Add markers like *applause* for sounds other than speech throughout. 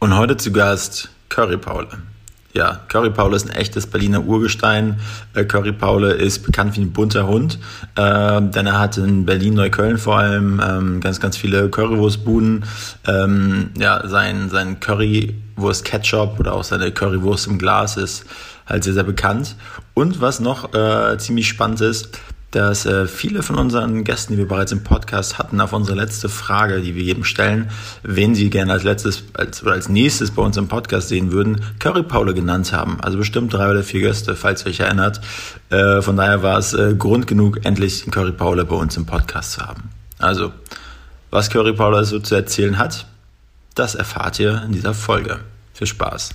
Und heute zu Gast Curry Paule. Ja, Curry Paule ist ein echtes Berliner Urgestein. Äh, Curry Paule ist bekannt wie ein bunter Hund, äh, denn er hat in Berlin-Neukölln vor allem ähm, ganz, ganz viele Currywurstbuden. Ähm, ja, sein, sein Currywurst-Ketchup oder auch seine Currywurst im Glas ist halt sehr, sehr bekannt. Und was noch äh, ziemlich spannend ist, dass äh, viele von unseren Gästen, die wir bereits im Podcast hatten, auf unsere letzte Frage, die wir jedem stellen, wen sie gerne als letztes als, oder als nächstes bei uns im Podcast sehen würden, Curry Paule genannt haben. Also bestimmt drei oder vier Gäste, falls ihr euch erinnert. Äh, von daher war es äh, Grund genug, endlich Curry Paule bei uns im Podcast zu haben. Also, was Curry Paule so zu erzählen hat, das erfahrt ihr in dieser Folge. Viel Spaß.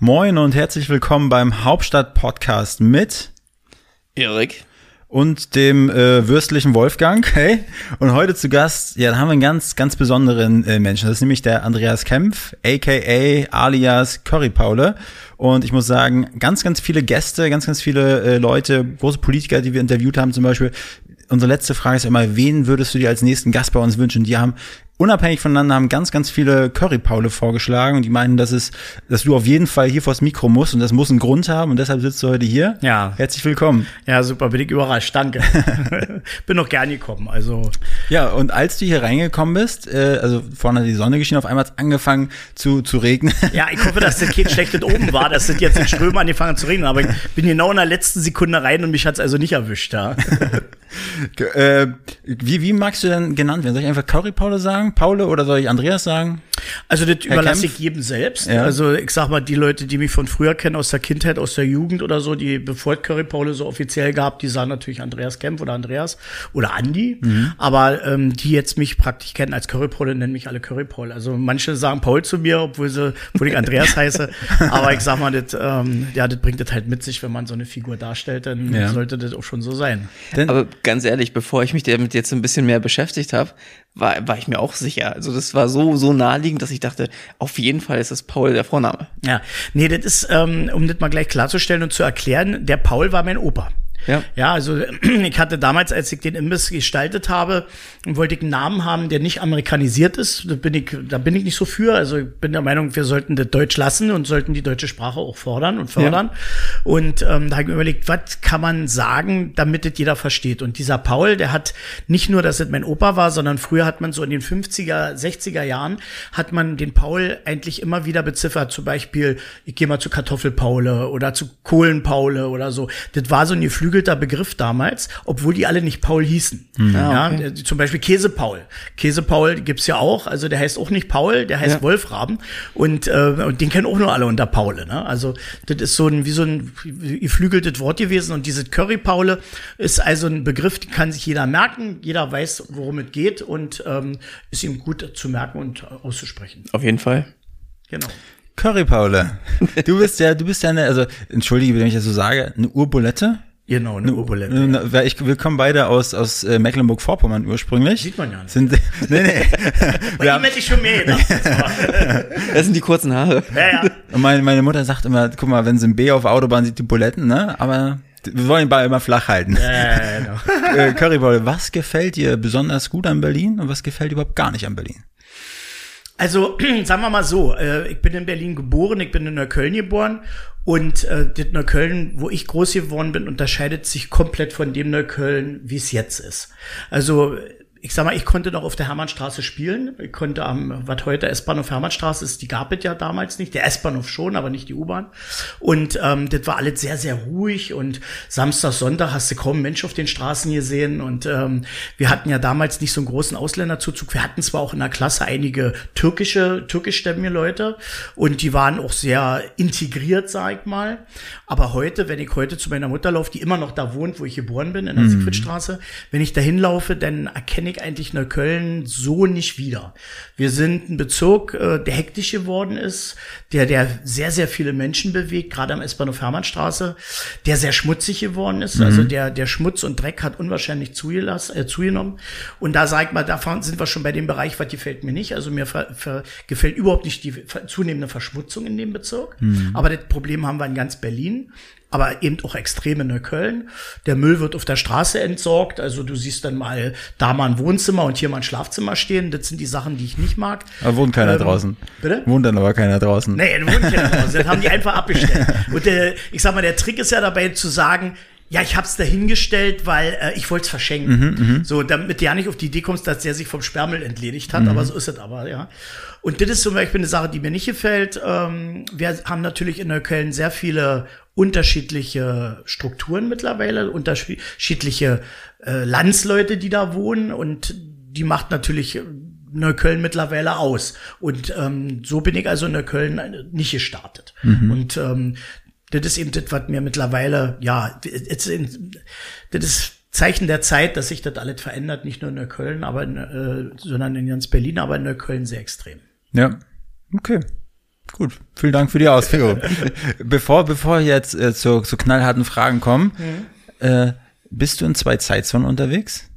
Moin und herzlich willkommen beim Hauptstadt Podcast mit Erik und dem äh, würstlichen Wolfgang. Hey, und heute zu Gast, ja, da haben wir einen ganz, ganz besonderen äh, Menschen. Das ist nämlich der Andreas Kempf, aka alias Curry Paule. Und ich muss sagen, ganz, ganz viele Gäste, ganz, ganz viele äh, Leute, große Politiker, die wir interviewt haben, zum Beispiel. Unsere letzte Frage ist immer, wen würdest du dir als nächsten Gast bei uns wünschen? Die haben unabhängig voneinander haben ganz, ganz viele Curry-Paule vorgeschlagen und die meinen, dass es, dass du auf jeden Fall hier vors Mikro musst und das muss einen Grund haben und deshalb sitzt du heute hier. Ja. Herzlich willkommen. Ja, super, bin ich überrascht, danke. *laughs* bin noch gern gekommen, also. Ja, und als du hier reingekommen bist, äh, also vorne hat die Sonne geschienen, auf einmal hat es angefangen zu, zu regnen. Ja, ich hoffe, dass das kein schlechtes oben war, dass das jetzt in Strömen angefangen zu regnen, aber ich bin genau in der letzten Sekunde rein und mich hat es also nicht erwischt, ja. *laughs* äh, wie, wie magst du denn genannt werden? Soll ich einfach Curry-Paule sagen? Paule oder soll ich Andreas sagen? Also das Herr überlasse Kempf? ich jedem selbst. Ja. Also ich sag mal, die Leute, die mich von früher kennen, aus der Kindheit, aus der Jugend oder so, die bevor es Curry Paule so offiziell gab, die sagen natürlich Andreas Kempf oder Andreas oder Andi. Mhm. Aber ähm, die jetzt mich praktisch kennen als Curry Paule, nennen mich alle Curry Paul. Also manche sagen Paul zu mir, obwohl sie, obwohl ich Andreas heiße. *laughs* Aber ich sag mal, das, ähm, ja, das bringt das halt mit sich, wenn man so eine Figur darstellt, dann ja. sollte das auch schon so sein. Denn Aber ganz ehrlich, bevor ich mich damit jetzt ein bisschen mehr beschäftigt habe, war, war ich mir auch sicher. Also das war so, so naheliegend, dass ich dachte, auf jeden Fall ist das Paul der Vorname. Ja, nee, das ist, ähm, um das mal gleich klarzustellen und zu erklären, der Paul war mein Opa. Ja. ja, also *clears throat* ich hatte damals, als ich den Imbiss gestaltet habe, wollte ich einen Namen haben, der nicht amerikanisiert ist. Da bin ich, da bin ich nicht so für. Also ich bin der Meinung, wir sollten das Deutsch lassen und sollten die deutsche Sprache auch fordern und fördern. Ja. Und ähm, da habe ich mir überlegt, was kann man sagen, damit das jeder versteht. Und dieser Paul, der hat nicht nur, dass es mein Opa war, sondern früher hat man so in den 50er, 60er Jahren, hat man den Paul eigentlich immer wieder beziffert. Zum Beispiel, ich gehe mal zu Kartoffelpaule oder zu Kohlenpaule oder so. Das war so ein Geflügel geflügelter Begriff damals, obwohl die alle nicht Paul hießen. Mhm. Ja, okay. Zum Beispiel Käsepaul. Käsepaul gibt's ja auch, also der heißt auch nicht Paul, der heißt ja. Wolfram und, äh, und den kennen auch nur alle unter Paule. Ne? Also das ist so ein wie so ein geflügeltes Wort gewesen und diese Curry-Paule ist also ein Begriff, den kann sich jeder merken, jeder weiß, worum es geht und ähm, ist ihm gut zu merken und auszusprechen. Auf jeden Fall. Genau. Curry Paule, du bist ja, du bist ja eine, also entschuldige, wenn ich das so sage, eine Urbulette. Genau, eine Urbulette. Ja. Ich, wir kommen beide aus, aus äh, Mecklenburg-Vorpommern ursprünglich. Sieht man ja nicht. Sind, *laughs* nee, nee. *laughs* Bei ihm hätte ich schon mehr gedacht. *laughs* das sind die kurzen Haare. Ja, ja. Und meine, meine Mutter sagt immer, guck mal, wenn sie ein B auf der Autobahn sieht, die Buletten, ne? Aber wir wollen den Ball immer flach halten. Ja, ja, ja, genau. äh, Curryball, was gefällt dir besonders gut an Berlin und was gefällt dir überhaupt gar nicht an Berlin? Also, *clears throat* sagen wir mal so, äh, ich bin in Berlin geboren, ich bin in Neukölln geboren und äh, das Neukölln, wo ich groß geworden bin, unterscheidet sich komplett von dem Neukölln, wie es jetzt ist. Also ich sag mal, ich konnte noch auf der Hermannstraße spielen. Ich konnte am, was heute S-Bahnhof Hermannstraße ist, die gab es ja damals nicht. Der S-Bahnhof schon, aber nicht die U-Bahn. Und ähm, das war alles sehr, sehr ruhig. Und Samstag, Sonntag hast du kaum einen Mensch auf den Straßen gesehen. Und ähm, wir hatten ja damals nicht so einen großen Ausländerzuzug. Wir hatten zwar auch in der Klasse einige türkische, türkischstämmige Leute. Und die waren auch sehr integriert, sag ich mal. Aber heute, wenn ich heute zu meiner Mutter laufe, die immer noch da wohnt, wo ich geboren bin, in der mhm. Siegfriedstraße, wenn ich da hinlaufe, dann erkenne ich eigentlich Neukölln so nicht wieder. Wir sind ein Bezirk, äh, der hektisch geworden ist, der, der sehr, sehr viele Menschen bewegt, gerade am S-Bahnhof Hermannstraße, der sehr schmutzig geworden ist. Mhm. Also der, der Schmutz und Dreck hat unwahrscheinlich zugelassen, äh, zugenommen. Und da sag ich mal, da sind wir schon bei dem Bereich, was gefällt mir nicht. Also mir ver, ver, gefällt überhaupt nicht die zunehmende Verschmutzung in dem Bezirk. Mhm. Aber das Problem haben wir in ganz Berlin aber eben auch extrem in Neukölln. Der Müll wird auf der Straße entsorgt. Also du siehst dann mal da mal ein Wohnzimmer und hier mal ein Schlafzimmer stehen. Das sind die Sachen, die ich nicht mag. Aber wohnt keiner ähm, draußen. Bitte? Wohnt dann aber keiner draußen. Nee, wohnt keiner draußen. Das haben die einfach abgestellt. Und der, ich sag mal, der Trick ist ja dabei zu sagen, ja, ich hab's dahingestellt, weil äh, ich wollte es verschenken. Mhm, mhm, so, damit du ja nicht auf die Idee kommst, dass der sich vom Sperrmüll entledigt hat, mhm. aber so ist es aber, ja. Und das ist zum Beispiel eine Sache, die mir nicht gefällt. Ähm, wir haben natürlich in Neukölln sehr viele unterschiedliche Strukturen mittlerweile, unterschiedliche äh, Landsleute, die da wohnen und die macht natürlich Neukölln mittlerweile aus. Und ähm, so bin ich also in Neukölln nicht gestartet. Mhm. Und ähm, das ist eben das, was mir mittlerweile, ja, das ist Zeichen der Zeit, dass sich das alles verändert, nicht nur in Neukölln, aber in, äh, sondern in ganz Berlin, aber in Neukölln sehr extrem. Ja, okay. Gut, vielen Dank für die Ausführung. *laughs* bevor, bevor jetzt äh, zu, zu knallharten Fragen kommen, mhm. äh, bist du in zwei Zeitzonen unterwegs?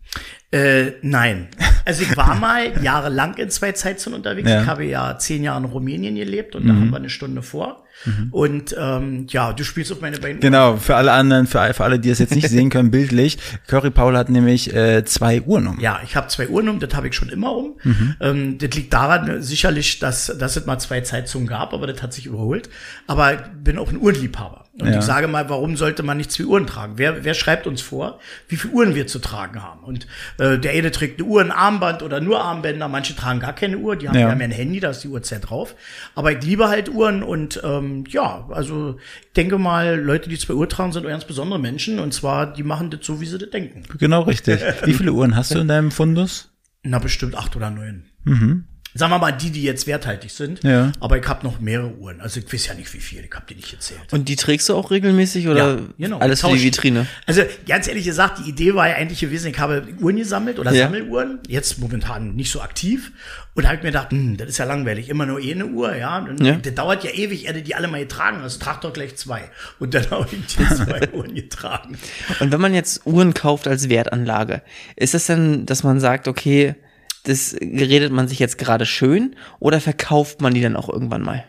Äh, nein. Also ich war mal jahrelang in zwei Zeitzonen unterwegs. Ja. Ich habe ja zehn Jahre in Rumänien gelebt und mhm. da haben wir eine Stunde vor. Mhm. Und ähm, ja, du spielst auf meine beiden Genau, für alle anderen, für, für alle, die es jetzt nicht *laughs* sehen können, bildlich. Curry Paul hat nämlich äh, zwei Uhren um. Ja, ich habe zwei Uhren um, das habe ich schon immer um. Mhm. Ähm, das liegt daran sicherlich, dass, dass es mal zwei Zeitzonen gab, aber das hat sich überholt. Aber ich bin auch ein Uhrenliebhaber. Und ja. ich sage mal, warum sollte man nicht zwei Uhren tragen? Wer, wer schreibt uns vor, wie viele Uhren wir zu tragen haben? Und äh, der eine trägt eine Uhr, ein Armband oder nur Armbänder. Manche tragen gar keine Uhr. Die haben ja, ja ein Handy, da ist die Uhrzeit drauf. Aber ich liebe halt Uhren und ähm, ja, also ich denke mal, Leute, die zwei Uhr tragen, sind ganz besondere Menschen. Und zwar, die machen das so, wie sie das denken. Genau richtig. Wie viele Uhren hast du in deinem Fundus? Na, bestimmt acht oder neun. Mhm sagen wir mal, die, die jetzt werthaltig sind. Ja. Aber ich habe noch mehrere Uhren. Also ich weiß ja nicht, wie viel. Ich habe die nicht erzählt. Und die trägst du auch regelmäßig oder ja, genau. alles für die Vitrine? Also ganz ehrlich gesagt, die Idee war ja eigentlich gewesen, ich habe Uhren gesammelt oder ja. Sammeluhren. Jetzt momentan nicht so aktiv. Und da habe ich mir gedacht, hm, das ist ja langweilig. Immer nur eh eine Uhr, ja. Und ja. Das dauert ja ewig, er die alle mal getragen. Also trag doch gleich zwei. Und dann *laughs* habe ich die zwei *laughs* Uhren getragen. Und wenn man jetzt Uhren kauft als Wertanlage, ist es denn, dass man sagt, okay, das geredet man sich jetzt gerade schön oder verkauft man die dann auch irgendwann mal?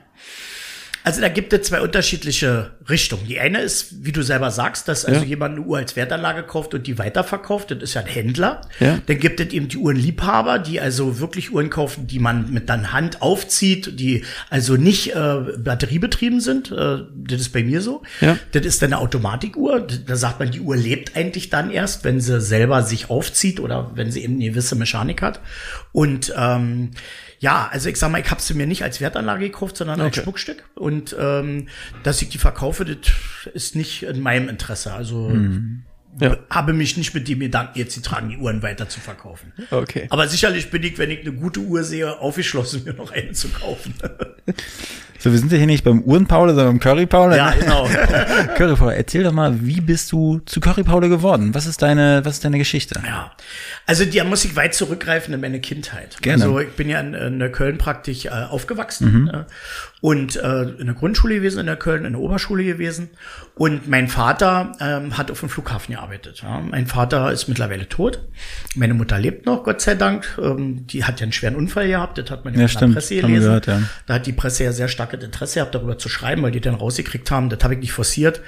Also da gibt es zwei unterschiedliche Richtungen. Die eine ist, wie du selber sagst, dass also ja. jemand eine Uhr als Wertanlage kauft und die weiterverkauft. Das ist ja ein Händler. Ja. Dann gibt es eben die Uhrenliebhaber, die also wirklich Uhren kaufen, die man mit dann Hand aufzieht, die also nicht äh, batteriebetrieben sind. Äh, das ist bei mir so. Ja. Das ist dann eine Automatikuhr. Da sagt man, die Uhr lebt eigentlich dann erst, wenn sie selber sich aufzieht oder wenn sie eben eine gewisse Mechanik hat. Und ähm, ja, also ich sag mal, ich habe sie mir nicht als Wertanlage gekauft, sondern okay. als Schmuckstück. Und ähm, dass ich die verkaufe, das ist nicht in meinem Interesse. Also mhm. ja. habe mich nicht mit dem Gedanken, jetzt die tragen die Uhren weiter zu verkaufen. Okay. Aber sicherlich bin ich, wenn ich eine gute Uhr sehe, aufgeschlossen, *laughs* mir noch eine zu kaufen. *laughs* So, wir sind ja hier nicht beim Uhrenpaul, sondern beim Curry-Paul. Ja, genau. *laughs* Curry-Paul, erzähl doch mal, wie bist du zu Curry-Paul geworden? Was ist deine, was ist deine Geschichte? Ja, also die muss ich weit zurückgreifen in meine Kindheit. Gerne. Also ich bin ja in, in Köln praktisch äh, aufgewachsen. Mhm. Äh, und äh, in der Grundschule gewesen in der Köln, in der Oberschule gewesen. Und mein Vater ähm, hat auf dem Flughafen gearbeitet. Ja. Mein Vater ist mittlerweile tot. Meine Mutter lebt noch, Gott sei Dank. Ähm, die hat ja einen schweren Unfall gehabt, das hat man ja, in der Presse gelesen. Gehört, ja. Da hat die Presse ja sehr starkes Interesse gehabt, darüber zu schreiben, weil die dann rausgekriegt haben, das habe ich nicht forciert.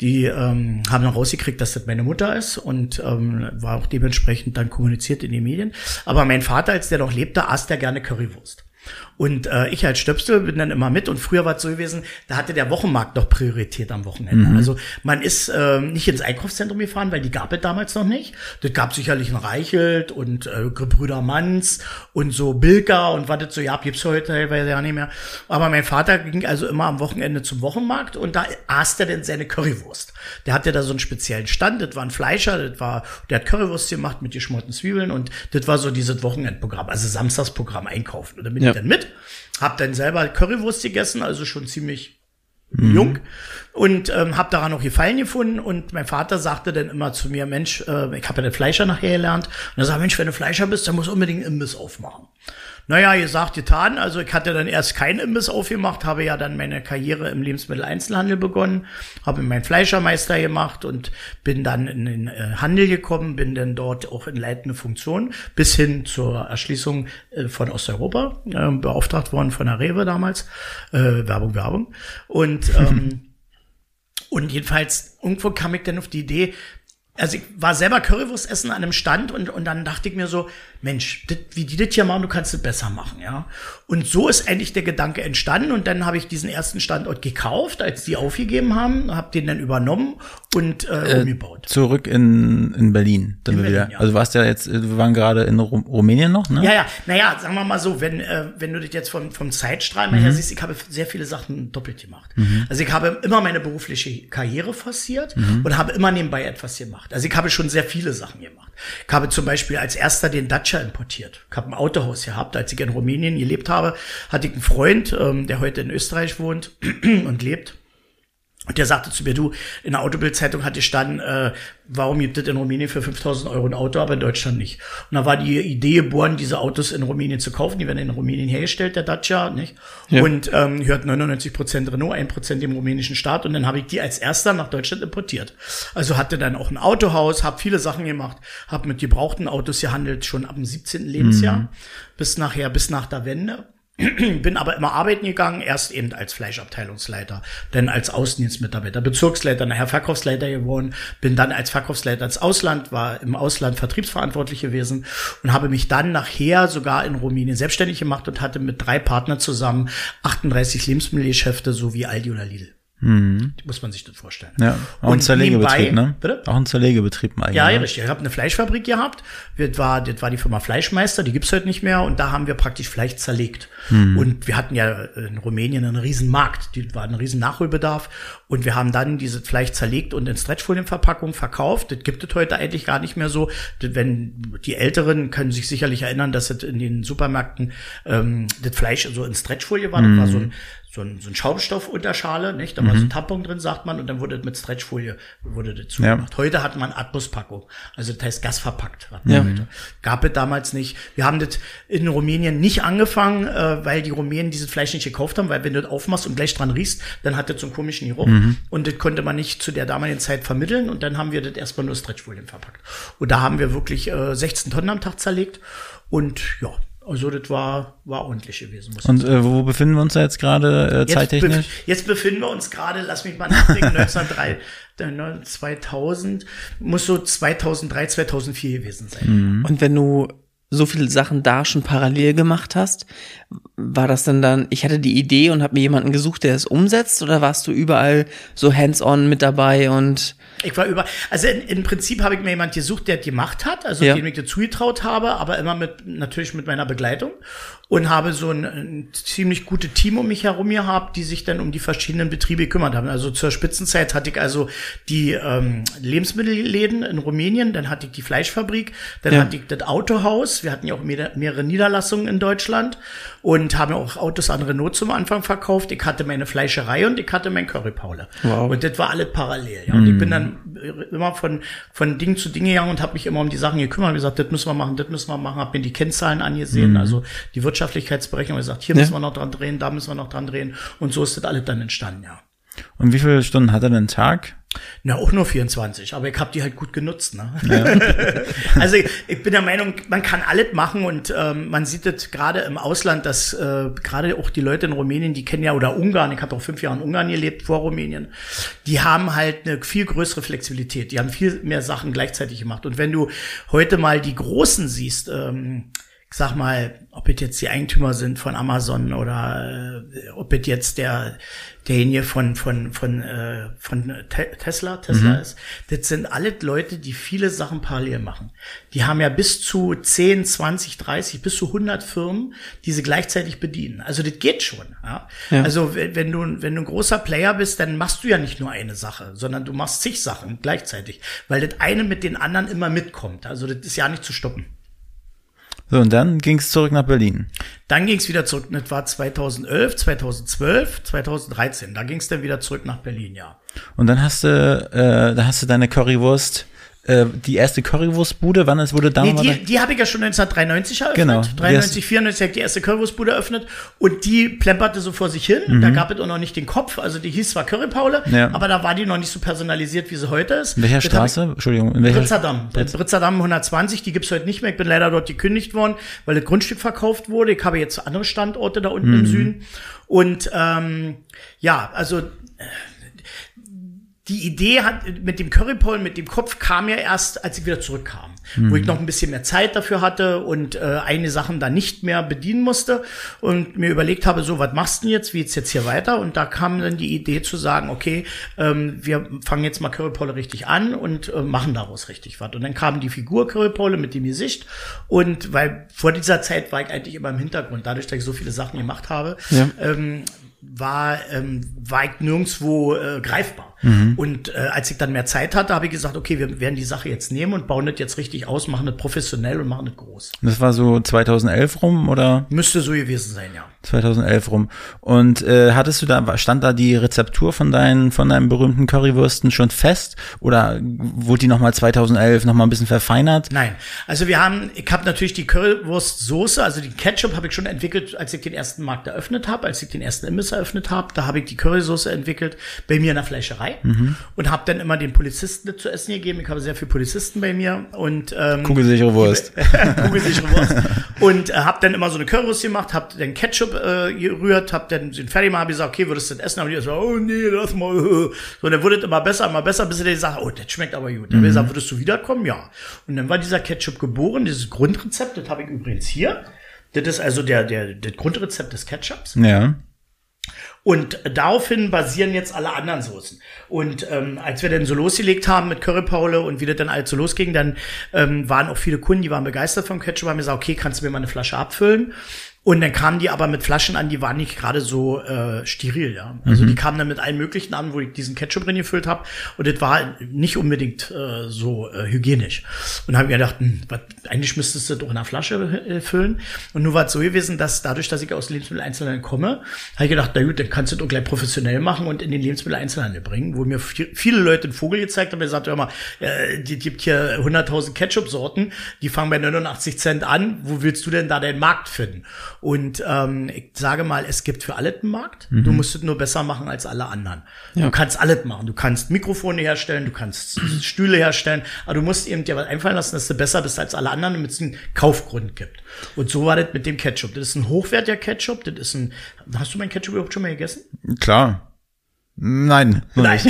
Die ähm, haben dann rausgekriegt, dass das meine Mutter ist und ähm, war auch dementsprechend dann kommuniziert in den Medien. Aber mein Vater, als der noch lebte, aß der gerne Currywurst. Und äh, ich als Stöpsel bin dann immer mit und früher war es so gewesen, da hatte der Wochenmarkt doch Priorität am Wochenende. Mhm. Also man ist äh, nicht ins Einkaufszentrum gefahren, weil die gab es damals noch nicht. Das gab sicherlich ein Reichelt und äh, Brüder Manns und so Bilka und was das so ja, gibt's heute teilweise ja nicht mehr. Aber mein Vater ging also immer am Wochenende zum Wochenmarkt und da aß der denn seine Currywurst. Der hatte da so einen speziellen Stand, das war ein Fleischer, das war, der hat Currywurst gemacht mit geschmorten Zwiebeln und das war so dieses Wochenendprogramm, also Samstagsprogramm einkaufen. Und da bin ja. ich dann mit hab dann selber Currywurst gegessen, also schon ziemlich mhm. jung und ähm, habe daran noch Gefallen gefunden und mein Vater sagte dann immer zu mir, Mensch, äh, ich habe ja den Fleischer nachher gelernt und er sagt, Mensch, wenn du Fleischer bist, dann musst du unbedingt Imbiss aufmachen. Naja, gesagt, getan. Also ich hatte dann erst keinen Imbiss aufgemacht, habe ja dann meine Karriere im Lebensmitteleinzelhandel begonnen, habe meinen Fleischermeister gemacht und bin dann in den äh, Handel gekommen, bin dann dort auch in leitende Funktion bis hin zur Erschließung äh, von Osteuropa, äh, beauftragt worden von der Rewe damals. Äh, Werbung, Werbung. Und *laughs* ähm, Und jedenfalls, irgendwo kam ich dann auf die Idee, also ich war selber Currywurst essen an einem Stand und, und dann dachte ich mir so, Mensch, dit, wie die das hier machen, du kannst es besser machen, ja. Und so ist eigentlich der Gedanke entstanden und dann habe ich diesen ersten Standort gekauft, als die aufgegeben haben, habe den dann übernommen und äh, äh, umgebaut. Zurück in, in Berlin, dann in Berlin, wieder. Ja. Also warst ja jetzt, wir waren gerade in Rum Rumänien noch, ne? Ja, ja, naja, sagen wir mal so, wenn, äh, wenn du das jetzt vom, vom Zeitstrahl mhm. her siehst, ich habe sehr viele Sachen doppelt gemacht. Mhm. Also ich habe immer meine berufliche Karriere forciert mhm. und habe immer nebenbei etwas gemacht. Also ich habe schon sehr viele Sachen gemacht. Ich habe zum Beispiel als erster den Dacia importiert. Ich habe ein Autohaus gehabt. Als ich in Rumänien gelebt habe, hatte ich einen Freund, ähm, der heute in Österreich wohnt *clears throat* und lebt. Und der sagte zu mir, du, in der Autobildzeitung hatte gestanden, äh, warum gibt es in Rumänien für 5000 Euro ein Auto, aber in Deutschland nicht. Und da war die Idee geboren, diese Autos in Rumänien zu kaufen. Die werden in Rumänien hergestellt, der Dacia, nicht? Ja. Und ähm, hört 99 Prozent Renault, 1 Prozent im rumänischen Staat. Und dann habe ich die als erster nach Deutschland importiert. Also hatte dann auch ein Autohaus, habe viele Sachen gemacht, habe mit gebrauchten Autos gehandelt, schon ab dem 17. Lebensjahr mhm. bis nachher, bis nach der Wende. *clears throat* bin aber immer arbeiten gegangen, erst eben als Fleischabteilungsleiter, dann als Außendienstmitarbeiter, Bezirksleiter, nachher Verkaufsleiter geworden, bin dann als Verkaufsleiter ins Ausland, war im Ausland vertriebsverantwortlich gewesen und habe mich dann nachher sogar in Rumänien selbstständig gemacht und hatte mit drei Partnern zusammen 38 Lebensmittelgeschäfte sowie Aldi oder Lidl. Mhm. Muss man sich das vorstellen. Ja, auch und ein Zerlegebetrieb, ne? Bitte? Auch ein Zerlegebetrieb eigentlich. Ja, ja, richtig. Ich habe eine Fleischfabrik gehabt. Das war, das war die Firma Fleischmeister, die gibt's heute nicht mehr. Und da haben wir praktisch Fleisch zerlegt. Mhm. Und wir hatten ja in Rumänien einen riesen Markt. Die war ein riesen Nachholbedarf. Und wir haben dann dieses Fleisch zerlegt und in Stretchfolienverpackung verkauft. Das gibt es heute eigentlich gar nicht mehr so. Wenn die Älteren können sich sicherlich erinnern, dass es in den Supermärkten ähm, das Fleisch so in Stretchfolie war. Mhm. Das war so ein, so ein, so ein Schaumstoffunterschale, nicht? Da war so ein mhm. Tampon drin, sagt man, und dann wurde das mit Stretchfolie wurde zugemacht. Ja. Heute hat man Atmospackung, also das heißt gasverpackt. Ja. Heute. Gab es damals nicht. Wir haben das in Rumänien nicht angefangen, äh, weil die Rumänen dieses Fleisch nicht gekauft haben, weil wenn du das aufmachst und gleich dran riechst, dann hat das so einen komischen Geruch. Mhm. Und das konnte man nicht zu der damaligen Zeit vermitteln und dann haben wir das erstmal nur Stretchfolien verpackt. Und da haben wir wirklich äh, 16 Tonnen am Tag zerlegt und ja, also das war, war ordentlich gewesen. Muss Und äh, wo befinden wir uns da jetzt gerade äh, zeittechnisch? Jetzt, bef jetzt befinden wir uns gerade, lass mich mal nachdenken, 1903, 2000, *laughs* muss so 2003, 2004 gewesen sein. Mhm. Und wenn du so viele Sachen da schon parallel gemacht hast, war das denn dann, ich hatte die Idee und habe mir jemanden gesucht, der es umsetzt, oder warst du überall so hands-on mit dabei und ich war über, also in, im Prinzip habe ich mir jemand gesucht, der die Macht hat, also ja. dem ich dazu getraut habe, aber immer mit, natürlich mit meiner Begleitung und habe so ein, ein ziemlich gute Team um mich herum gehabt, die sich dann um die verschiedenen Betriebe gekümmert haben. Also zur Spitzenzeit hatte ich also die ähm, Lebensmittelläden in Rumänien, dann hatte ich die Fleischfabrik, dann ja. hatte ich das Autohaus, wir hatten ja auch mehrere Niederlassungen in Deutschland und haben auch Autos an Renault zum Anfang verkauft. Ich hatte meine Fleischerei und ich hatte mein Curry Paule. Wow. Und das war alles parallel. Ja. Und mm. ich bin dann immer von, von Ding zu Ding gegangen und habe mich immer um die Sachen gekümmert und gesagt, das müssen wir machen, das müssen wir machen, habe mir die Kennzahlen angesehen, mm. also die Wirtschaftlichkeitsberechnung gesagt, hier ja. müssen wir noch dran drehen, da müssen wir noch dran drehen. Und so ist das alles dann entstanden, ja. Und wie viele Stunden hat er denn Tag? Na, auch nur 24, aber ich habe die halt gut genutzt. Ne? Ja. *laughs* also ich, ich, bin der Meinung, man kann alles machen und ähm, man sieht es gerade im Ausland, dass äh, gerade auch die Leute in Rumänien, die kennen ja, oder Ungarn, ich habe auch fünf Jahre in Ungarn gelebt, vor Rumänien, die haben halt eine viel größere Flexibilität, die haben viel mehr Sachen gleichzeitig gemacht. Und wenn du heute mal die Großen siehst, ähm, sag mal, ob es jetzt die Eigentümer sind von Amazon oder äh, ob es jetzt der derjenige von von von äh, von Te Tesla Tesla mhm. ist. Das sind alle Leute, die viele Sachen parallel machen. Die haben ja bis zu 10, 20, 30, bis zu 100 Firmen, die sie gleichzeitig bedienen. Also das geht schon. Ja? ja. Also wenn du wenn du ein großer Player bist, dann machst du ja nicht nur eine Sache, sondern du machst zig Sachen gleichzeitig, weil das eine mit den anderen immer mitkommt. Also das ist ja nicht zu stoppen. So, und dann ging es zurück nach Berlin. Dann ging es wieder zurück, das war 2011, 2012, 2013. Da ging es dann wieder zurück nach Berlin, ja. Und dann hast du, äh, da hast du deine Currywurst äh, die erste Currywurstbude, wann es wurde damals? Nee, die, die habe ich ja schon 1993 eröffnet. Genau. 93, 94 habe ich die erste Currywurstbude eröffnet und die plemperte so vor sich hin. Mhm. Da gab es auch noch nicht den Kopf, also die hieß zwar Currypaule, ja. aber da war die noch nicht so personalisiert, wie sie heute ist. In welcher das Straße? Entschuldigung, in welcher Britzerdam. Britz. Britzerdam 120, die gibt's heute nicht mehr. Ich bin leider dort gekündigt worden, weil das Grundstück verkauft wurde. Ich habe jetzt andere Standorte da unten mhm. im Süden. Und ähm, ja, also die Idee hat mit dem Currypole, mit dem Kopf kam ja erst, als ich wieder zurückkam, mhm. wo ich noch ein bisschen mehr Zeit dafür hatte und äh, eine Sachen dann nicht mehr bedienen musste und mir überlegt habe, so was machst du denn jetzt, wie geht's jetzt hier weiter? Und da kam dann die Idee zu sagen, okay, ähm, wir fangen jetzt mal Currypole richtig an und äh, machen daraus richtig was. Und dann kam die Figur Currypole mit dem Gesicht und weil vor dieser Zeit war ich eigentlich immer im Hintergrund, dadurch, dass ich so viele Sachen gemacht habe, ja. ähm, war, ähm, war ich nirgendwo äh, greifbar. Mhm. Und äh, als ich dann mehr Zeit hatte, habe ich gesagt, okay, wir werden die Sache jetzt nehmen und bauen das jetzt richtig aus, machen das professionell und machen das groß. Das war so 2011 rum, oder? Müsste so gewesen sein, ja. 2011 rum. Und äh, hattest du da, stand da die Rezeptur von deinen, von deinen berühmten Currywürsten schon fest? Oder wurde die nochmal 2011 nochmal ein bisschen verfeinert? Nein. Also wir haben, ich habe natürlich die Currywurstsoße, also die Ketchup habe ich schon entwickelt, als ich den ersten Markt eröffnet habe, als ich den ersten Imbiss eröffnet habe. Da habe ich die Currysoße entwickelt bei mir in der Fleischerei mhm. und habe dann immer den Polizisten zu essen gegeben. Ich habe sehr viele Polizisten bei mir und ähm, Kugelsichere Wurst. *laughs* Kugelsichere Wurst. und äh, habe dann immer so eine Currywurst gemacht, habe dann Ketchup äh, gerührt, hab dann den fertig gemacht, hab gesagt, okay, würdest du das essen? Aber die so, oh nee, lass mal. So, dann wurde es immer besser, immer besser, bis er gesagt oh, das schmeckt aber gut. Dann mhm. gesagt, würdest du wiederkommen? Ja. Und dann war dieser Ketchup geboren, dieses Grundrezept, das habe ich übrigens hier. Das ist also der, der, das Grundrezept des Ketchups. Ja. Und daraufhin basieren jetzt alle anderen Soßen. Und ähm, als wir dann so losgelegt haben mit Currypaule und wie das dann alles so losging, dann ähm, waren auch viele Kunden, die waren begeistert vom Ketchup, haben gesagt, okay, kannst du mir mal eine Flasche abfüllen? Und dann kamen die aber mit Flaschen an, die waren nicht gerade so äh, steril, ja. Also mhm. die kamen dann mit allen möglichen an, wo ich diesen Ketchup drin gefüllt habe. Und das war nicht unbedingt äh, so äh, hygienisch. Und habe mir gedacht, hm, was, eigentlich müsstest du doch in einer Flasche äh, füllen. Und nur war es so gewesen, dass dadurch, dass ich aus Lebensmitteleinzelhandel komme, habe ich gedacht, na gut, dann kannst du doch gleich professionell machen und in den Lebensmitteleinzelhandel bringen, wo mir viele Leute einen Vogel gezeigt haben, der sagte immer, äh, die gibt hier 100.000 Ketchup-Sorten, die fangen bei 89 Cent an, wo willst du denn da den Markt finden? Und ähm, ich sage mal, es gibt für alles einen Markt. Mhm. Du musst es nur besser machen als alle anderen. Ja. Du kannst alles machen. Du kannst Mikrofone herstellen, du kannst *clears throat* Stühle herstellen, aber du musst eben dir was einfallen lassen, dass du besser bist als alle anderen, damit es einen Kaufgrund gibt. Und so war das mit dem Ketchup. Das ist ein hochwertiger Ketchup. Das ist ein. Hast du mein Ketchup überhaupt schon mal gegessen? Klar. Nein. Nein.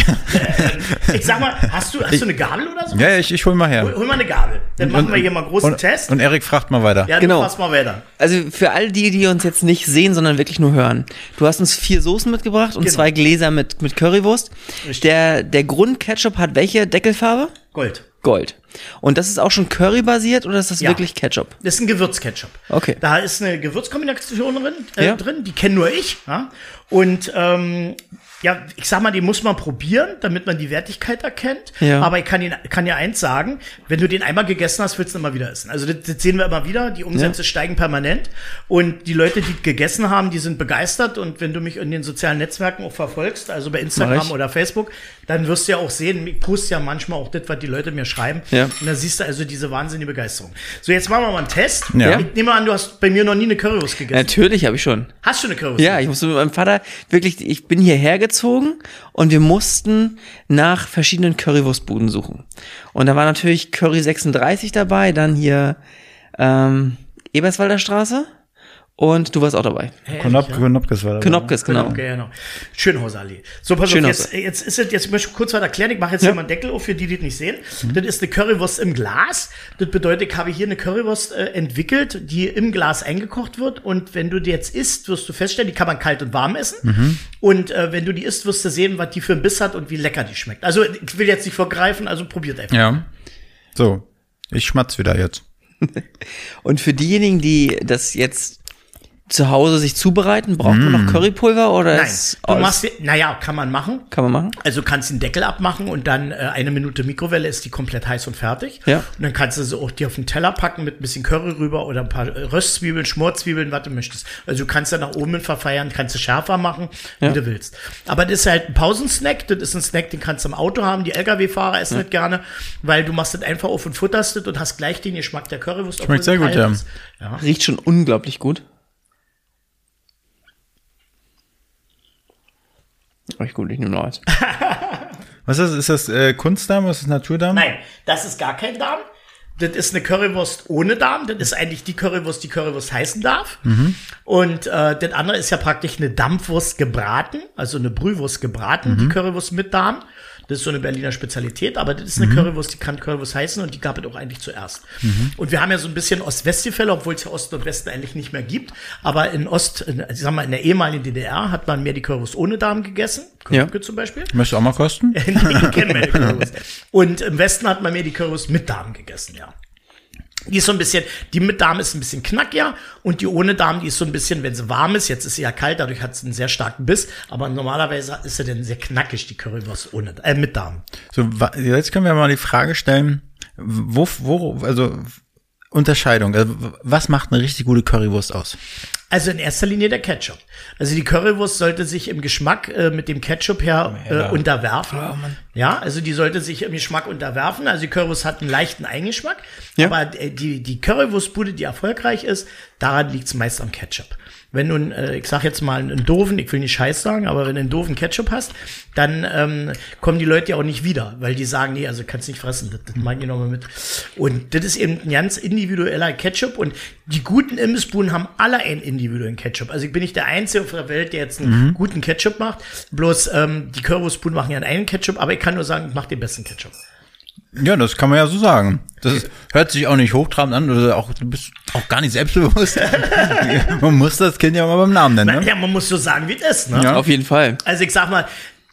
*laughs* ich sag mal, hast du, hast du eine Gabel oder so? Ja, ich, ich hol mal her. Hol, hol mal eine Gabel. Dann machen und, wir hier mal einen großen und, Test. Und Erik fragt mal weiter. Ja, genau. du mal weiter. Also für all die, die uns jetzt nicht sehen, sondern wirklich nur hören. Du hast uns vier Soßen mitgebracht und genau. zwei Gläser mit, mit Currywurst. Richtig. Der, der Grundketchup hat welche Deckelfarbe? Gold. Gold. Und das ist auch schon Curry-basiert oder ist das ja. wirklich Ketchup? Das ist ein Gewürzketchup. Okay. Da ist eine Gewürzkombination drin, äh, ja. drin die kenne nur ich. Ja? Und ähm, ja, ich sag mal, die muss man probieren, damit man die Wertigkeit erkennt. Ja. Aber ich kann, ihn, kann ja eins sagen, wenn du den einmal gegessen hast, willst du ihn immer wieder essen. Also das, das sehen wir immer wieder, die Umsätze ja. steigen permanent. Und die Leute, die gegessen haben, die sind begeistert. Und wenn du mich in den sozialen Netzwerken auch verfolgst, also bei Instagram oder Facebook, dann wirst du ja auch sehen, ich poste ja manchmal auch das, was die Leute mir schreiben. Ja. Und da siehst du also diese wahnsinnige Begeisterung. So, jetzt machen wir mal einen Test. Ja. Ich nehme an, du hast bei mir noch nie eine Currywurst gegessen. Natürlich habe ich schon. Hast du eine Currywurst? Ja, ich musste mit meinem Vater wirklich, ich bin hierher gezogen und wir mussten nach verschiedenen Currywurstbuden suchen. Und da war natürlich Curry 36 dabei, dann hier ähm, Eberswalder Straße Und du warst auch dabei. Knop ja. Knopkes war dabei. Knopkes, genau. Knopke, genau. Schönhausallee. So, pass Schönhaus. auf, jetzt, jetzt ist es, jetzt möchte ich kurz weiter erklären. Ich mache jetzt ja. hier mal einen Deckel auf, für die, die das nicht sehen. Mhm. Das ist eine Currywurst im Glas. Das bedeutet, ich habe hier eine Currywurst äh, entwickelt, die im Glas eingekocht wird. Und wenn du die jetzt isst, wirst du feststellen, die kann man kalt und warm essen. Mhm. Und äh, wenn du die isst, wirst du sehen, was die für ein Biss hat und wie lecker die schmeckt. Also, ich will jetzt nicht vorgreifen, also probiert einfach. Ja. So, ich schmatz wieder jetzt. *laughs* und für diejenigen, die das jetzt zu Hause sich zubereiten? Braucht man noch mm. Currypulver oder Nein, du machst, naja, kann man machen. Kann man machen. Also kannst den Deckel abmachen und dann äh, eine Minute Mikrowelle ist die komplett heiß und fertig. Ja. Und dann kannst du sie auch dir auf den Teller packen mit ein bisschen Curry rüber oder ein paar äh, Röstzwiebeln, Schmorzwiebeln, was du möchtest. Also du kannst dann nach oben verfeiern, kannst du schärfer machen, ja. wie du willst. Aber das ist halt ein Pausensnack. Das ist ein Snack, den kannst du im Auto haben. Die LKW-Fahrer essen ja. das gerne, weil du machst das einfach auf und futterst das und hast gleich den Geschmack der Currywurst. Schmeckt sehr gut, ja. ja. Riecht schon unglaublich gut. Recht gut, ich nehme noch eins. Was ist das? Ist das äh, Kunstdarm? Was ist Naturdarm? Nein, das ist gar kein Darm. Das ist eine Currywurst ohne Darm. Das ist eigentlich die Currywurst, die Currywurst heißen darf. Mhm. Und äh, das andere ist ja praktisch eine Dampfwurst gebraten, also eine Brühwurst gebraten, mhm. die Currywurst mit Darm. Das ist so eine Berliner Spezialität, aber das ist eine mhm. Currywurst, die kann Currywurst heißen und die gab es auch eigentlich zuerst. Mhm. Und wir haben ja so ein bisschen Ost-West-Gefälle, obwohl es ja Osten und Westen eigentlich nicht mehr gibt. Aber in Ost, in, ich sag mal, in der ehemaligen DDR hat man mehr die Currywurst ohne Darm gegessen. Köpke ja. zum Beispiel. Möchtest du auch mal kosten? *laughs* nee, ich kenne meine Currywurst. Und im Westen hat man mehr die Currywurst mit Darm gegessen, ja. Die ist so ein bisschen, die mit Darm ist ein bisschen knackiger und die ohne Darm, die ist so ein bisschen, wenn sie warm ist, jetzt ist sie ja kalt, dadurch hat sie einen sehr starken Biss, aber normalerweise ist sie dann sehr knackig, die Currywurst ohne, äh, mit Darm. So, jetzt können wir mal die Frage stellen, wo, wo, also Unterscheidung, also was macht eine richtig gute Currywurst aus? Also in erster Linie der Ketchup. Also die Currywurst sollte sich im Geschmack äh, mit dem Ketchup her äh, unterwerfen. Oh, ja, also die sollte sich im Geschmack unterwerfen. Also die Currywurst hat einen leichten Eingeschmack. Ja. Aber äh, die, die Currywurstbude, die erfolgreich ist, daran liegt es meist am Ketchup wenn du, äh, ich sag jetzt mal, einen doofen, ich will nicht Scheiß sagen, aber wenn du einen doofen Ketchup hast, dann ähm, kommen die Leute ja auch nicht wieder, weil die sagen, nee, also kannst nicht fressen, das, das meine ich nochmal mit. Und das ist eben ein ganz individueller Ketchup und die guten Imbissbuden haben alle einen individuellen Ketchup. Also ich bin nicht der Einzige auf der Welt, der jetzt einen mhm. guten Ketchup macht, bloß ähm, die Currywurstbuden machen ja einen Ketchup, aber ich kann nur sagen, ich mach den besten Ketchup. Ja, das kann man ja so sagen. Das ist, hört sich auch nicht hochtrabend an, oder auch, du bist auch gar nicht selbstbewusst. *laughs* man muss das Kind ja mal beim Namen nennen. Ne? Ja, man muss so sagen, wie es ist. Ne? Ja. Auf jeden Fall. Also ich sag mal,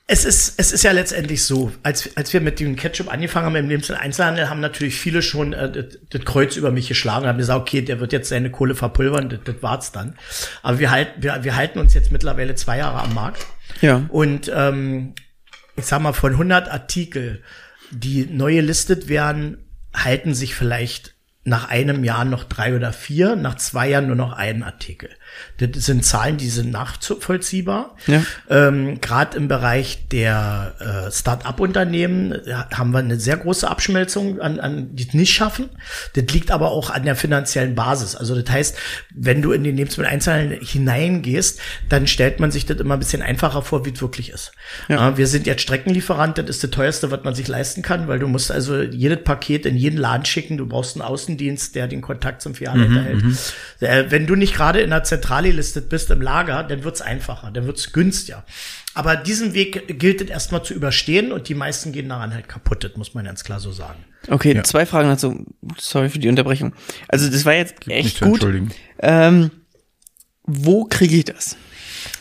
es ist, es ist ja letztendlich so, als, als wir mit dem Ketchup angefangen haben im Lebensmittel-Einzelhandel, haben natürlich viele schon äh, das, das Kreuz über mich geschlagen und haben gesagt, okay, der wird jetzt seine Kohle verpulvern, das, das war's dann. Aber wir, halten wir, wir halten uns jetzt mittlerweile zwei Jahre am Markt. Ja. Und ähm, ich sag mal, von 100 Artikel die neu gelistet werden, halten sich vielleicht nach einem Jahr noch drei oder vier, nach zwei Jahren nur noch einen Artikel. Das sind Zahlen, die sind nachvollziehbar. Ja. Ähm, Gerade im Bereich der äh, Start-up-Unternehmen haben wir eine sehr große Abschmelzung an, an die nicht schaffen. Das liegt aber auch an der finanziellen Basis. Also das heißt, wenn du in den Lebensmittel-Einzelhandel hineingehst, dann stellt man sich das immer ein bisschen einfacher vor, wie es wirklich ist. Ja. Äh, wir sind jetzt Streckenlieferant, das ist das teuerste, was man sich leisten kann, weil du musst also jedes Paket in jeden Laden schicken. Du brauchst einen Außendienst, der den Kontakt zum Filialleiter mhm, hält. Mhm. Äh, wenn du nicht gerade in der Zentrale gelistet bist im Lager, dann wird's einfacher, dann wird's günstiger. Aber diesen Weg gilt es erstmal zu überstehen und die meisten gehen daran halt kaputt, das muss man ganz klar so sagen. Okay, ja. zwei Fragen dazu. Sorry für die Unterbrechung. Also das war jetzt echt gut. Ähm, wo kriege ich das?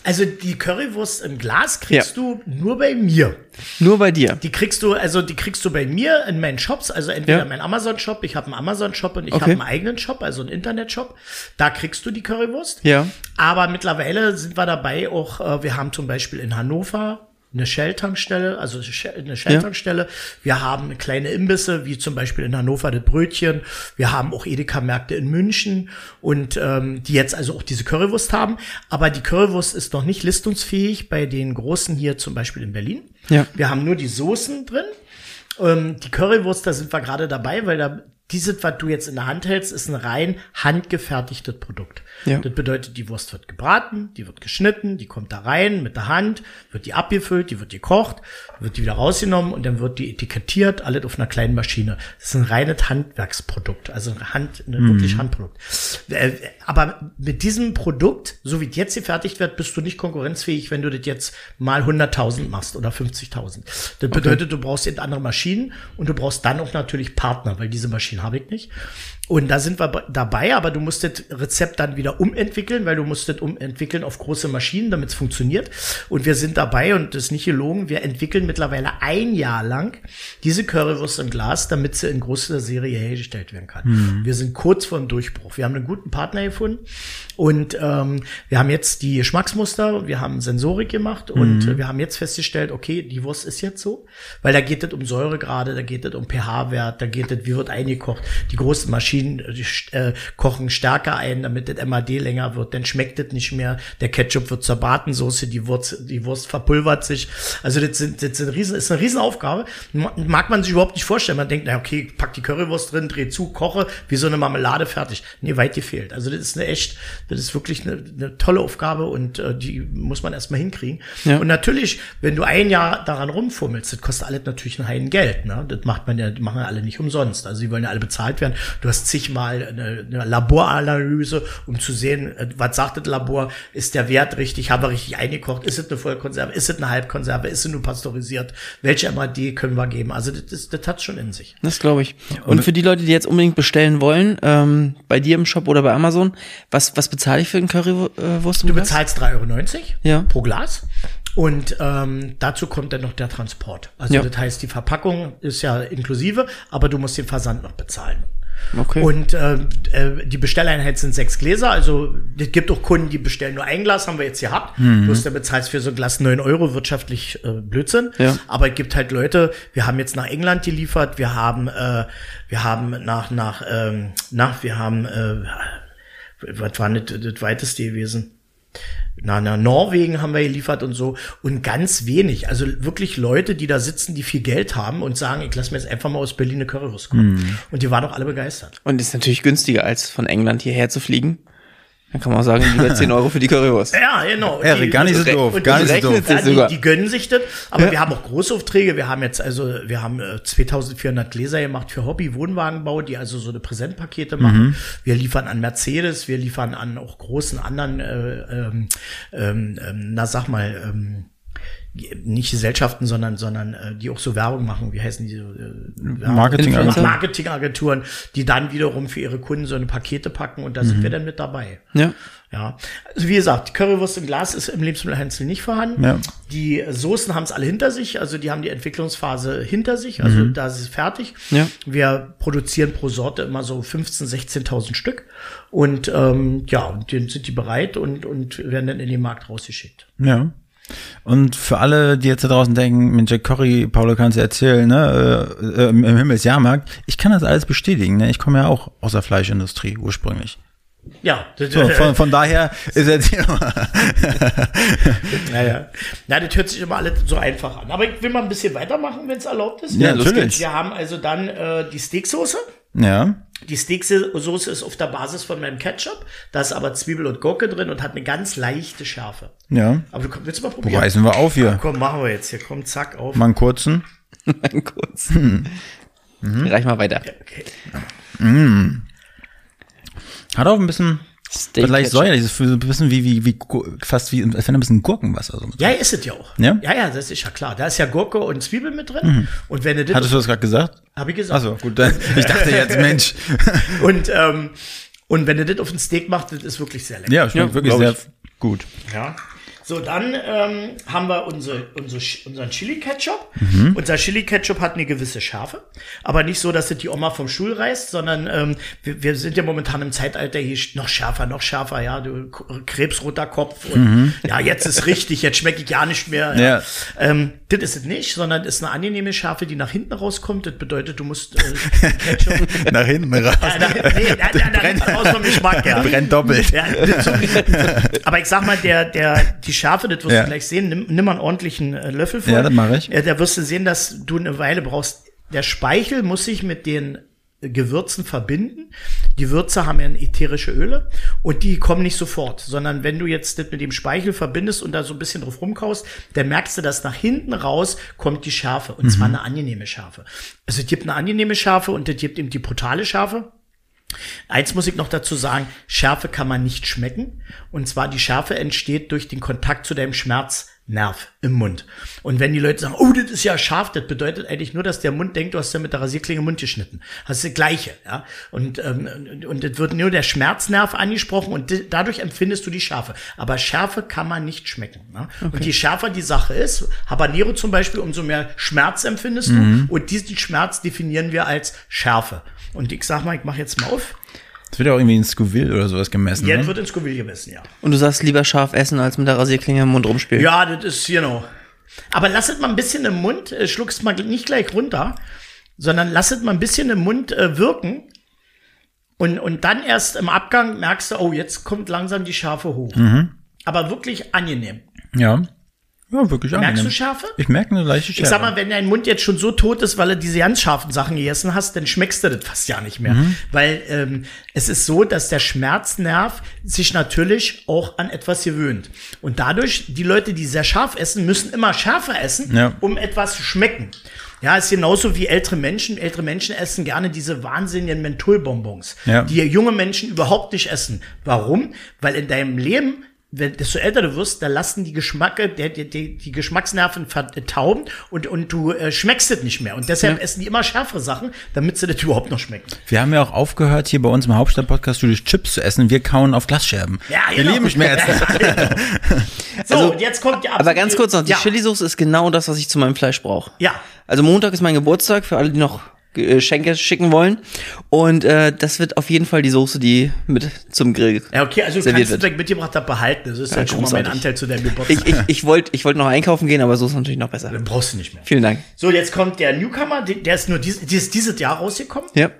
Also die Currywurst im Glas kriegst ja. du nur bei mir. Nur bei dir. Die kriegst du, also die kriegst du bei mir in meinen Shops, also entweder ja. mein Amazon-Shop, ich habe einen Amazon-Shop und ich okay. habe einen eigenen Shop, also einen Internet-Shop. Da kriegst du die Currywurst. Ja. Aber mittlerweile sind wir dabei auch, äh, wir haben zum Beispiel in Hannover eine Shell-Tankstelle, also eine Shell-Tankstelle. Ja. Wir haben kleine Imbisse, wie zum Beispiel in Hannover das Brötchen. Wir haben auch Edeka-Märkte in München und ähm, die jetzt also auch diese Currywurst haben. Aber die Currywurst ist noch nicht listungsfähig bei den großen hier zum Beispiel in Berlin. Ja. Wir haben nur die Soßen drin. Ähm, die Currywurst, da sind wir gerade dabei, weil da dieses, was du jetzt in der Hand hältst, ist ein rein handgefertigtes Produkt. Ja. Das bedeutet, die Wurst wird gebraten, die wird geschnitten, die kommt da rein mit der Hand, wird die abgefüllt, die wird gekocht, wird die wieder rausgenommen und dann wird die etikettiert, alles auf einer kleinen Maschine. Das ist ein reines Handwerksprodukt, also ein Hand, ein mhm. wirklich Handprodukt. äh, aber mit diesem Produkt, so wie es jetzt gefertigt wird, bist du nicht konkurrenzfähig, wenn du das jetzt mal 100.000 machst oder 50.000. Das bedeutet, okay. du brauchst eben andere Maschinen und du brauchst dann auch natürlich Partner, weil diese Maschinen habe ich nicht. Und da sind wir dabei, aber du musst das Rezept dann wieder umentwickeln, weil du musst das umentwickeln auf große Maschinen, damit es funktioniert. Und wir sind dabei, und das ist nicht gelogen, wir entwickeln mittlerweile ein Jahr lang diese Currywurst im Glas, damit sie in großer Serie hergestellt werden kann. Mhm. Wir sind kurz vor dem Durchbruch. Wir haben einen guten Partner gefunden und ähm, wir haben jetzt die Geschmacksmuster, wir haben Sensorik gemacht und mhm. wir haben jetzt festgestellt, okay, die Wurst ist jetzt so, weil da geht es um Säuregrade, da geht es um pH-Wert, da geht es, wie wird eingekocht. Die großen Maschinen die, äh, kochen stärker ein, damit das MAD länger wird, dann schmeckt es nicht mehr. Der Ketchup wird zur Bratensoße, die Wurst, die Wurst verpulvert sich. Also das, sind, das sind riesen, ist eine Riesenaufgabe. Mag man sich überhaupt nicht vorstellen. Man denkt, na okay, pack die Currywurst drin, dreh zu, koche, wie so eine Marmelade fertig. Nee, weit gefehlt. Also das ist eine echt, das ist wirklich eine, eine tolle Aufgabe und äh, die muss man erstmal hinkriegen. Ja. Und natürlich, wenn du ein Jahr daran rumfummelst, das kostet alles natürlich ein Heiden Geld. Ne? Das macht man ja, machen ja alle nicht umsonst. Also die wollen ja alle bezahlt werden. Du hast zigmal eine, eine Laboranalyse, um zu sehen, äh, was sagt das Labor, ist der Wert richtig, haben wir richtig eingekocht, ist es eine Vollkonserve, ist es eine Halbkonserve, ist es nur pasteurisiert, welche MAD können wir geben. Also das, das, das hat schon in sich. Das glaube ich. Und für die Leute, die jetzt unbedingt bestellen wollen, ähm, bei dir im Shop oder bei Amazon, was, was bezahle ich für einen Currywurst? Du bezahlst 3,90 Euro ja. pro Glas. Und ähm, dazu kommt dann noch der Transport. Also ja. das heißt, die Verpackung ist ja inklusive, aber du musst den Versand noch bezahlen. Okay. Und äh, äh, die Bestelleinheit sind sechs Gläser. Also es gibt auch Kunden, die bestellen nur ein Glas, haben wir jetzt gehabt. Mhm. Bloß der bezahlt für so ein Glas neun Euro, wirtschaftlich äh, Blödsinn. Ja. Aber es gibt halt Leute, wir haben jetzt nach England geliefert, wir haben, äh, wir haben nach, nach, ähm, nach, wir haben, äh, was war nicht das weiteste gewesen? Na, na, Norwegen haben wir geliefert und so. Und ganz wenig. Also wirklich Leute, die da sitzen, die viel Geld haben und sagen, ich lasse mir jetzt einfach mal aus Berlin eine Currywurst kommen. Mm. Und die waren doch alle begeistert. Und ist natürlich günstiger, als von England hierher zu fliegen. Dann kann man auch sagen, lieber *laughs* 10 Euro für die Currywurst. Ja, genau. Ja, die, gar nicht so doof. Gar nicht so doof. Ja, die, die, gönnen sich das. Aber ja. wir haben auch Großaufträge. Wir haben jetzt also, wir haben äh, 2400 Gläser gemacht für Hobby-Wohnwagenbau, die also so eine Präsentpakete machen. Mhm. Wir liefern an Mercedes, wir liefern an auch großen anderen, äh, ähm, ähm, ähm na sag mal, ähm, nicht Gesellschaften, sondern, sondern äh, die auch so Werbung machen. Wie heißen die? Äh, Marketingagenturen. Marketingagenturen, die dann wiederum für ihre Kunden so eine Pakete packen und da mhm. sind wir dann mit dabei. Ja. Ja. Also wie gesagt, Currywurst im Glas ist im Lebensmittelhändler nicht vorhanden. Ja. Die Soßen haben es alle hinter sich, also die haben die Entwicklungsphase hinter sich, also mhm. da ist es fertig. Ja. Wir produzieren pro Sorte immer so 15.000, 16.000 Stück und ähm, ja, dann sind die bereit und, und werden dann in den Markt rausgeschickt. Ja. Und für alle, die jetzt da draußen denken, mit Jack Curry, Paulo kannst du erzählen, ne, äh, äh, im Himmelsjahrmarkt, ich kann das alles bestätigen, ne? Ich komme ja auch aus der Fleischindustrie ursprünglich. Ja, so, von, von daher ist jetzt *laughs* naja. Na, das hört sich immer alles so einfach an. Aber ich will mal ein bisschen weitermachen, wenn es erlaubt ist. Ja, natürlich. Wir haben also dann äh, die Steaksoße. Ja. Die Steaksoße ist auf der Basis von meinem Ketchup. Da ist aber Zwiebel und Gurke drin und hat eine ganz leichte Schärfe. Ja. Aber du, willst du mal probieren? Reißen wir auf hier. Ja, komm, machen wir jetzt hier. Komm, zack, auf. Mal einen kurzen. *laughs* mal einen kurzen. Hm. Mhm. Reich mal weiter. Ja, okay. Mm. Hat auch ein bisschen Steak vielleicht säuerlich, das ist ein bisschen wie, wie, wie, fast wie, als wenn ein bisschen Gurkenwasser so Ja, ist es ja auch. Ja? Ja, ja, das ist ja klar. Da ist ja Gurke und Zwiebel mit drin. Mhm. Und wenn du das. Hattest du das gerade gesagt? Habe ich gesagt. Achso, gut, dann, ich dachte jetzt, Mensch. *laughs* und, ähm, und wenn du das auf den Steak machst, das ist wirklich sehr lecker. Ja, schmeckt ja, wirklich sehr gut. Ja. So, dann ähm, haben wir unsere, unsere, unseren Chili-Ketchup. Mhm. Unser Chili-Ketchup hat eine gewisse Schärfe, aber nicht so, dass es die Oma vom Stuhl reißt, sondern ähm, wir, wir sind ja momentan im Zeitalter hier noch schärfer, noch schärfer, ja, du krebsroter Kopf und mhm. ja, jetzt ist richtig, jetzt schmecke ich gar nicht mehr. Ja. ja. Ähm, das ist es nicht, sondern ist eine angenehme Schärfe, die nach hinten rauskommt. Das bedeutet, du musst äh, *laughs* Ketchup nach hinten raus. Ja, nach, nee, ja, nach, nach hinten raus vom Geschmack, ja. Brennt doppelt. Ja, aber ich sag mal, der, der, die Schärfe, das wirst ja. du gleich sehen. Nimm, nimm mal einen ordentlichen äh, Löffel vor. Ja, das mache ich. Äh, da wirst du sehen, dass du eine Weile brauchst. Der Speichel muss sich mit den Gewürzen verbinden. Die Würze haben ja ätherische Öle und die kommen nicht sofort, sondern wenn du jetzt das mit dem Speichel verbindest und da so ein bisschen drauf rumkaust, dann merkst du, dass nach hinten raus kommt die Schärfe und mhm. zwar eine angenehme Schärfe. Also es gibt eine angenehme Schärfe und es gibt eben die brutale Schärfe. Eins muss ich noch dazu sagen, Schärfe kann man nicht schmecken. Und zwar die Schärfe entsteht durch den Kontakt zu deinem Schmerz. Nerv im Mund. Und wenn die Leute sagen, oh, das ist ja scharf, das bedeutet eigentlich nur, dass der Mund denkt, du hast ja mit der Rasierklinge Mund geschnitten. Das ist das Gleiche, ja. Und, ähm, und das wird nur der Schmerznerv angesprochen und dadurch empfindest du die Schärfe. Aber Schärfe kann man nicht schmecken. Ne? Okay. Und je schärfer die Sache ist, Habanero zum Beispiel, umso mehr Schmerz empfindest mhm. du. Und diesen Schmerz definieren wir als Schärfe. Und ich sag mal, ich mache jetzt mal auf. Das wird ja auch irgendwie in Scoville oder sowas gemessen. Ja, das ne? wird in Scoville gemessen, ja. Und du sagst lieber scharf essen, als mit der Rasierklinge im Mund rumspielen. Ja, das ist, you know. Aber lass es mal ein bisschen im Mund, äh, schluck's mal nicht gleich runter, sondern lass es mal ein bisschen im Mund äh, wirken. Und, und dann erst im Abgang merkst du, oh, jetzt kommt langsam die Schärfe hoch. Mhm. Aber wirklich angenehm. Ja. Ja, wirklich Merkst angenehm. du Schärfe? Ich merke eine leichte Schärfe. Ich sag mal, wenn dein Mund jetzt schon so tot ist, weil du diese ganz scharfen Sachen gegessen hast, dann schmeckst du das fast ja nicht mehr. Mhm. Weil ähm, es ist so, dass der Schmerznerv sich natürlich auch an etwas gewöhnt. Und dadurch, die Leute, die sehr scharf essen, müssen immer schärfer essen, ja. um etwas zu schmecken. Ja, ist genauso wie ältere Menschen. Ältere Menschen essen gerne diese wahnsinnigen Mentholbonbons, ja. die junge Menschen überhaupt nicht essen. Warum? Weil in deinem Leben wenn, desto älter du wirst, da lassen die Geschmacke, der, die, die, die Geschmacksnerven vertauben und, und du äh, schmeckst es nicht mehr. Und deshalb ja. essen die immer schärfere Sachen, damit sie das überhaupt noch schmecken. Wir haben ja auch aufgehört, hier bei uns im Hauptstadt-Podcast-Studio Chips zu essen. Wir kauen auf Glasscherben. Ja, genau. Wir lieben Schmerz. *laughs* *laughs* so, also, jetzt kommt die Aber ganz kurz noch, die ja. Chili-Soße ist genau das, was ich zu meinem Fleisch brauche. Ja. Also Montag ist mein Geburtstag, für alle, die noch Schenke schicken wollen. Und äh, das wird auf jeden Fall die Soße, die mit zum Grill Ja, okay, also du kannst wird. das mitgebracht hast, behalten. Das ist ja, halt schon mal mein Anteil zu deinem Geburtstag. Ich, ich, ich wollte ich wollt noch einkaufen gehen, aber so ist natürlich noch besser. Dann brauchst du nicht mehr. Vielen Dank. So, jetzt kommt der Newcomer, der ist nur dies, die ist dieses Jahr rausgekommen. Ja.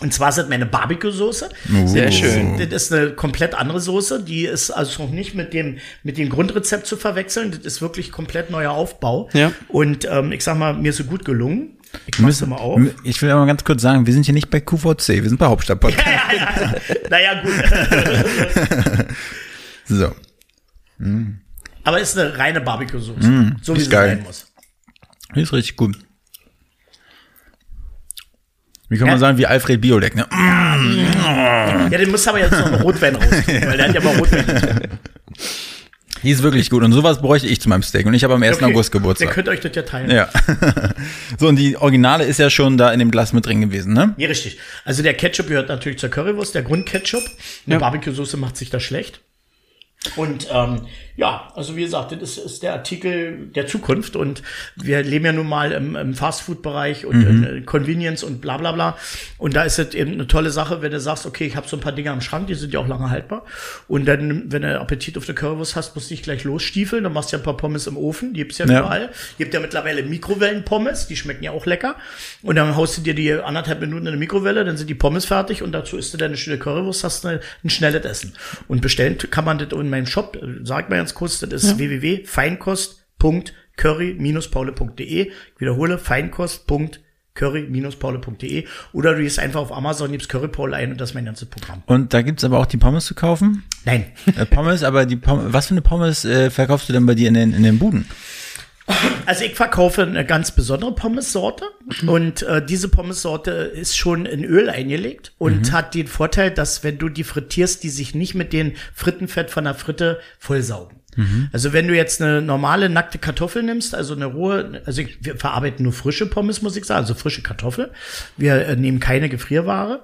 Und zwar sind meine Barbecue-Soße. Oh. Sehr schön. Das ist eine komplett andere Soße. Die ist also noch nicht mit dem, mit dem Grundrezept zu verwechseln. Das ist wirklich komplett neuer Aufbau. Ja. Und ähm, ich sag mal, mir ist so gut gelungen. Ich mach's mal auf. Ich will aber ganz kurz sagen, wir sind hier nicht bei QVC, wir sind bei Hauptstadt-Podcast. *laughs* Ja, ja, ja. naja, gut. *laughs* so. Mm. Aber ist eine reine Barbecue-Soße. Mm, so wie sie geil. sein muss. Ist richtig gut. Wie kann man sagen, wie Alfred Biolek, ne? Ja, den muss aber jetzt noch Rotwein raus, *laughs* weil der hat ja mal Rotwein. Die ist wirklich gut. Und sowas bräuchte ich zu meinem Steak. Und ich habe am 1. Okay. August Geburtstag. Ihr könnt euch das ja teilen. Ja. *laughs* so, und die Originale ist ja schon da in dem Glas mit drin gewesen, ne? Ja, richtig. Also der Ketchup gehört natürlich zur Currywurst, der Grundketchup. Eine ja. Barbecue-Soße macht sich da schlecht. Und ähm, ja, also wie gesagt, das ist, ist der Artikel der Zukunft und wir leben ja nun mal im, im Fastfood-Bereich und mhm. in Convenience und bla bla bla. Und da ist es eben eine tolle Sache, wenn du sagst, okay, ich habe so ein paar Dinge am Schrank, die sind ja auch lange haltbar. Und dann, wenn du Appetit auf der Currywurst hast, musst du nicht gleich losstiefeln, dann machst du ja ein paar Pommes im Ofen, die gibt's ja, ja. überall. Gibt ja mittlerweile Mikrowellen-Pommes, die schmecken ja auch lecker. Und dann haust du dir die anderthalb Minuten in der Mikrowelle, dann sind die Pommes fertig und dazu isst du deine schöne Currywurst, hast du ein schnelles Essen. Und bestellen kann man das in meinem Shop, sagt man ganz kurz, das ist ja. www.feinkost.curry-paule.de. Ich wiederhole, feinkost.curry-paule.de oder du gehst einfach auf Amazon, gibst Curry Paul ein und das ist mein ganzes Programm. Und da gibt's aber auch die Pommes zu kaufen? Nein. Äh, Pommes, aber die Pommes, was für eine Pommes äh, verkaufst du denn bei dir in den, in den Buden? Also ich verkaufe eine ganz besondere Pommessorte mhm. und äh, diese Pommessorte ist schon in Öl eingelegt und mhm. hat den Vorteil, dass wenn du die frittierst, die sich nicht mit dem Frittenfett von der Fritte vollsaugen. Mhm. Also wenn du jetzt eine normale nackte Kartoffel nimmst, also eine rohe, also ich, wir verarbeiten nur frische Pommes, muss ich sagen, also frische Kartoffel. Wir äh, nehmen keine Gefrierware.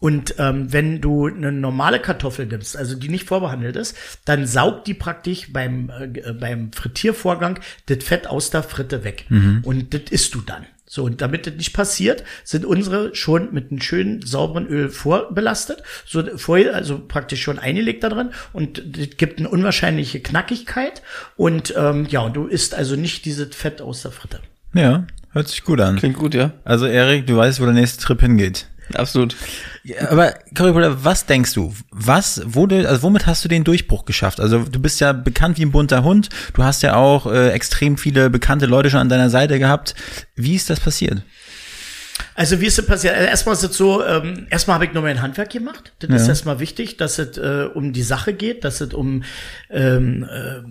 Und ähm, wenn du eine normale Kartoffel nimmst, also die nicht vorbehandelt ist, dann saugt die praktisch beim, äh, beim Frittiervorgang das Fett aus der Fritte weg. Mhm. Und das isst du dann. So, und damit das nicht passiert, sind unsere schon mit einem schönen, sauberen Öl vorbelastet, so vorher, also praktisch schon eingelegt da drin und das gibt eine unwahrscheinliche Knackigkeit und ähm, ja, und du isst also nicht dieses Fett aus der Fritte. Ja, hört sich gut an. Klingt gut, ja. Also Erik, du weißt, wo der nächste Trip hingeht. Absolut. Ja, aber Curry was denkst du? Was wurde, also womit hast du den Durchbruch geschafft? Also du bist ja bekannt wie ein bunter Hund. Du hast ja auch äh, extrem viele bekannte Leute schon an deiner Seite gehabt. Wie ist das passiert? Also wie ist es passiert? Also erstmal ist es so, ähm, erstmal habe ich nur mein Handwerk gemacht. Das ja. ist erstmal wichtig, dass es äh, um die Sache geht, dass es um ähm, äh,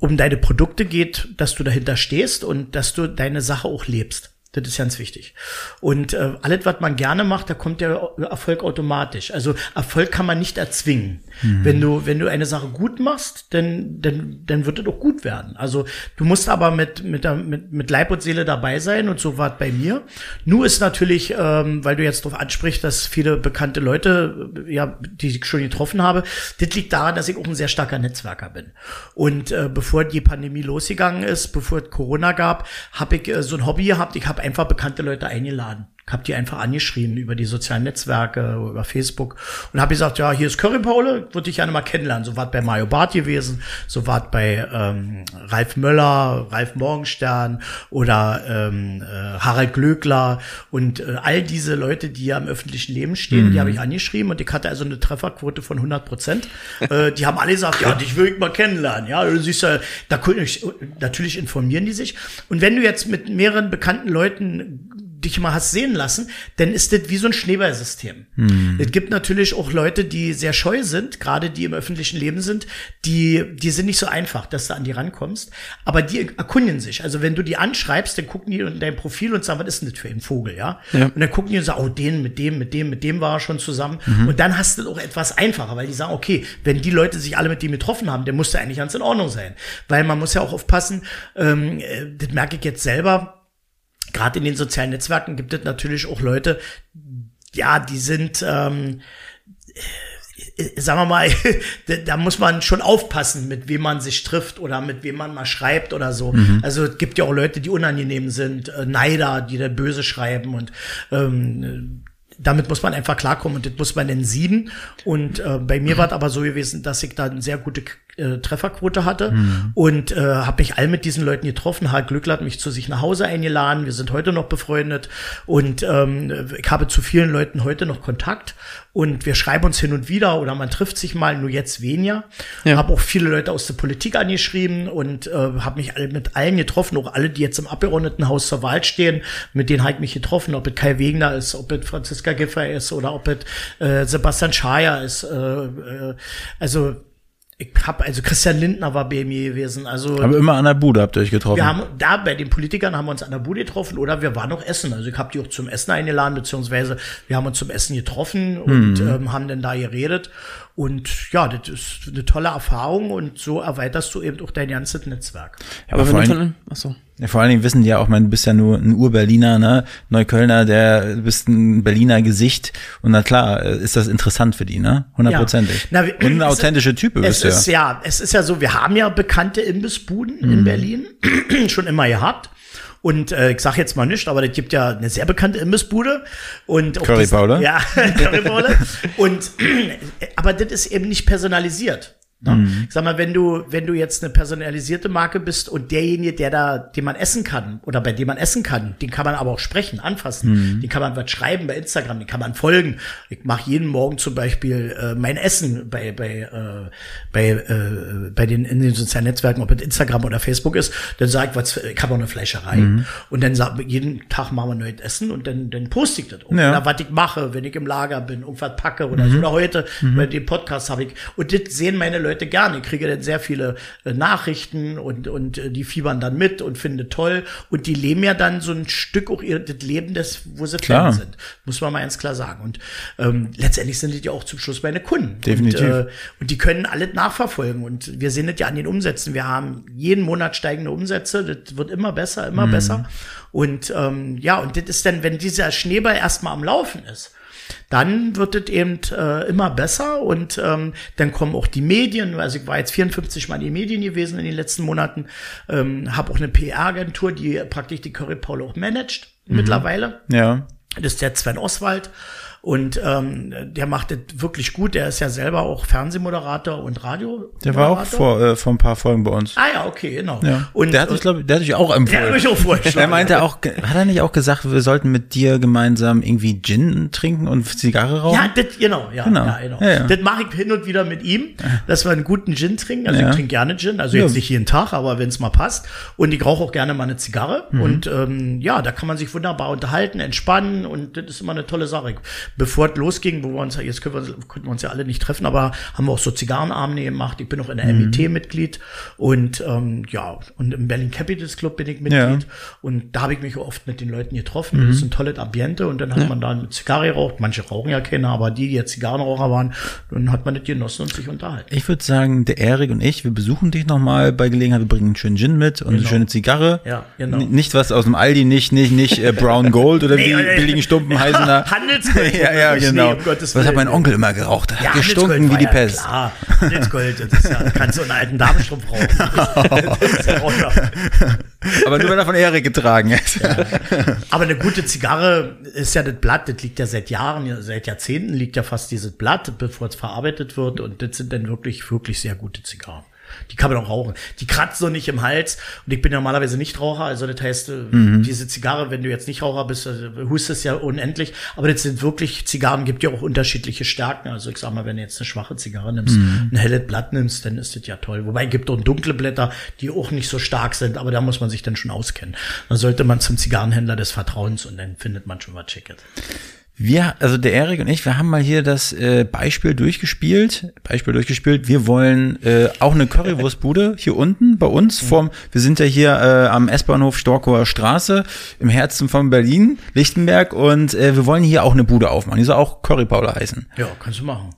um deine Produkte geht, dass du dahinter stehst und dass du deine Sache auch lebst. Das ist ganz wichtig. Und äh, alles, was man gerne macht, da kommt der Erfolg automatisch. Also Erfolg kann man nicht erzwingen. Mhm. Wenn du, wenn du eine Sache gut machst, dann, dann, dann wird es auch gut werden. Also du musst aber mit, mit, der, mit, mit Leib und Seele dabei sein und so war es bei mir. Nur ist natürlich, ähm, weil du jetzt darauf ansprichst, dass viele bekannte Leute, äh, ja, die ich schon getroffen habe, das liegt daran, dass ich auch ein sehr starker Netzwerker bin. Und äh, bevor die Pandemie losgegangen ist, bevor es Corona gab, habe ich äh, so ein Hobby gehabt. Ich habe einfach bekannte Leute eingeladen habe die einfach angeschrieben über die sozialen Netzwerke, über Facebook und habe gesagt, ja, hier ist Curry Paule, würde ich gerne mal kennenlernen. So war bei Mario Barth gewesen, so war bei ähm, Ralf Möller, Ralf Morgenstern oder ähm, äh, Harald Glöckler und äh, all diese Leute, die ja im öffentlichen Leben stehen, mhm. die habe ich angeschrieben und ich hatte also eine Trefferquote von 100 Prozent. äh, die haben alle gesagt, ja, dich will ich mal kennenlernen. Ja, du siehst ja, da natürlich informieren die sich. Und wenn du jetzt mit mehreren bekannten Leuten dich mal hast sehen lassen, dann ist das wie so ein Schneeballsystem. Hm. Es gibt natürlich auch Leute, die sehr scheu sind, gerade die im öffentlichen Leben sind, die, die sind nicht so einfach, dass du an die rankommst, aber die erkundigen sich. Also wenn du die anschreibst, dann gucken die in dein Profil und sagen, was ist denn das für ein Vogel, ja? ja. Und dann gucken die und sagen, oh, den, mit dem, mit dem, mit dem war er schon zusammen. Mhm. Und dann hast du auch etwas einfacher, weil die sagen, okay, wenn die Leute sich alle mit dem getroffen haben, dann muss der eigentlich ganz in Ordnung sein. Weil man muss ja auch aufpassen, ähm, äh, das merke ich jetzt selber, gerade in den sozialen Netzwerken gibt es natürlich auch Leute, ja, die sind, ähm, äh, sagen wir mal, *laughs* da muss man schon aufpassen, mit wem man sich trifft oder mit wem man mal schreibt oder so. Mhm. Also es gibt ja auch Leute, die unangenehm sind, äh, Neider, die da böse schreiben und ähm, damit muss man einfach klarkommen und das muss man in sieben. Und äh, bei mir war es aber so gewesen, dass ich da eine sehr gute äh, Trefferquote hatte mhm. und äh, habe mich all mit diesen Leuten getroffen. Harald Glückler hat mich zu sich nach Hause eingeladen. Wir sind heute noch befreundet und ähm, ich habe zu vielen Leuten heute noch Kontakt und wir schreiben uns hin und wieder oder man trifft sich mal, nur jetzt weniger. Ja. Habe auch viele Leute aus der Politik angeschrieben und äh, habe mich mit allen getroffen, auch alle, die jetzt im Abgeordnetenhaus zur Wahl stehen, mit denen habe ich mich getroffen, ob es Kai Wegner ist, ob es Franziska Giffer ist oder ob es äh, Sebastian Schaja ist. Äh, äh, also ich hab, also Christian Lindner war bei mir gewesen. Also, Aber immer an der Bude habt ihr euch getroffen. Wir haben da bei den Politikern haben wir uns an der Bude getroffen oder wir waren noch essen. Also ich habe die auch zum Essen eingeladen, beziehungsweise wir haben uns zum Essen getroffen und mhm. ähm, haben dann da geredet. Und ja, das ist eine tolle Erfahrung und so erweiterst du eben auch dein ganzes Netzwerk. Ja, aber, aber vor, allem, achso. Ja, vor allen Dingen wissen die ja auch, man, du bist ja nur ein Ur-Berliner, ne? Neuköllner, der du bist ein Berliner Gesicht. Und na klar, äh, ist das interessant für die, ne? Hundertprozentig. Ja. und eine authentische Type bist du ja. Ist, ja. Es ist ja so, wir haben ja bekannte Imbissbuden mhm. in Berlin *clears throat* schon immer gehabt. Und äh, ich sag jetzt mal nicht, aber es gibt ja eine sehr bekannte Imbissbude. Und Curry Paula? Ja, *laughs* Curry Paula. und, *clears throat* aber das ist eben nicht personalisiert. Ne? Mhm. Ich sag mal, wenn du, wenn du jetzt eine personalisierte Marke bist und derjenige, der da, den man essen kann oder bei dem man essen kann, den kann man aber auch sprechen, anfassen, mhm. den kann man was schreiben bei Instagram, den kann man folgen. Ich mache jeden Morgen zum Beispiel äh, mein Essen bei bei äh, bei äh, bei den in den sozialen Netzwerken, ob es Instagram oder Facebook ist, dann sage ich, was, ich habe auch eine Fleischerei mhm. und dann sag jeden Tag machen wir neues Essen und dann dann poste ich das. Und ja. was ich mache, wenn ich im Lager bin, irgendwas packe oder so mhm. oder heute mhm. bei dem Podcast habe ich und das sehen meine Leute Leute gerne. Ich kriege dann sehr viele äh, Nachrichten und, und äh, die fiebern dann mit und finde toll. Und die leben ja dann so ein Stück auch ihr das Leben, des, wo sie Fan sind. Muss man mal ganz klar sagen. Und ähm, letztendlich sind die ja auch zum Schluss meine Kunden. Definitiv. Und, äh, und die können alles nachverfolgen. Und wir sehen das ja an den Umsätzen. Wir haben jeden Monat steigende Umsätze. Das wird immer besser, immer mhm. besser. Und ähm, ja, und das ist dann, wenn dieser Schneeball erstmal am Laufen ist, dann wird es eben äh, immer besser und ähm, dann kommen auch die Medien. Also ich war jetzt 54 Mal in den Medien gewesen in den letzten Monaten, ähm, habe auch eine PR-Agentur, die praktisch die Curry Paul auch managt mhm. mittlerweile. Ja. Das ist der Sven Oswald. Und ähm, der macht das wirklich gut. Der ist ja selber auch Fernsehmoderator und Radio. Der war auch vor, äh, vor ein paar Folgen bei uns. Ah ja, okay, genau. Ja. Und der hat sich, glaube der hat sich auch empfohlen. Der hat mich auch vorgeschlagen. Er meinte auch, hat er nicht auch gesagt, wir sollten mit dir gemeinsam irgendwie Gin trinken und Zigarre rauchen? Ja, das, genau, ja, genau. Ja, genau. Ja, ja. Das mache ich hin und wieder mit ihm, dass wir einen guten Gin trinken. Also ich trinke gerne Gin, also jetzt nicht jeden Tag, aber wenn es mal passt. Und ich rauche auch gerne mal eine Zigarre. Mhm. Und ähm, ja, da kann man sich wunderbar unterhalten, entspannen und das ist immer eine tolle Sache. Bevor es losging, wo wir uns, jetzt können wir, konnten wir uns ja alle nicht treffen, aber haben wir auch so Zigarrenabende gemacht. Ich bin auch in der mhm. MIT-Mitglied und ähm, ja, und im Berlin Capitals Club bin ich Mitglied. Ja. Und da habe ich mich oft mit den Leuten getroffen. Mhm. Das ist ein tolles Ambiente und dann hat ja. man da eine Zigarre geraucht. Manche rauchen ja keine, aber die, die jetzt Zigarrenraucher waren, dann hat man das genossen und sich unterhalten. Ich würde sagen, der Erik und ich, wir besuchen dich nochmal bei Gelegenheit. Wir bringen einen schönen Gin mit und genau. eine schöne Zigarre. Ja, genau. N nicht was aus dem Aldi, nicht, nicht, nicht äh, Brown Gold oder *laughs* nee, wie billigen Stumpen heißen da. *laughs* Handelsgold. Ja, ja, genau. Nee, um was hat mein Onkel immer geraucht? Ja, gestunken wie die ja Pest. Klar, Handelsgold, das ist ja, kannst du einen alten Damenstrumpf rauchen. *laughs* Aber nur wenn er von Erik getragen ist. Ja. Aber eine gute Zigarre ist ja das Blatt, das liegt ja seit Jahren, seit Jahrzehnten liegt ja fast dieses Blatt, bevor es verarbeitet wird. Und das sind dann wirklich, wirklich sehr gute Zigarren. Die kann man auch rauchen. Die kratzt so nicht im Hals. Und ich bin normalerweise nicht Raucher. Also das heißt, äh, mhm. diese Zigarre, wenn du jetzt nicht Raucher bist, also, hustest ja unendlich. Aber das sind wirklich, Zigarren gibt ja auch unterschiedliche Stärken. Also ich sag mal, wenn du jetzt eine schwache Zigarre nimmst, mhm. ein helles Blatt nimmst, dann ist das ja toll. Wobei es gibt auch dunkle Blätter, die auch nicht so stark sind. Aber da muss man sich dann schon auskennen. Dann sollte man zum Zigarrenhändler des Vertrauens und dann findet man schon was Schickes. Wir, also der Erik und ich, wir haben mal hier das äh, Beispiel durchgespielt. Beispiel durchgespielt. Wir wollen äh, auch eine Currywurstbude hier unten bei uns. Mhm. Vom, wir sind ja hier äh, am S-Bahnhof Storkower Straße im Herzen von Berlin, Lichtenberg. Und äh, wir wollen hier auch eine Bude aufmachen. Die soll auch Currypaula heißen. Ja, kannst du machen.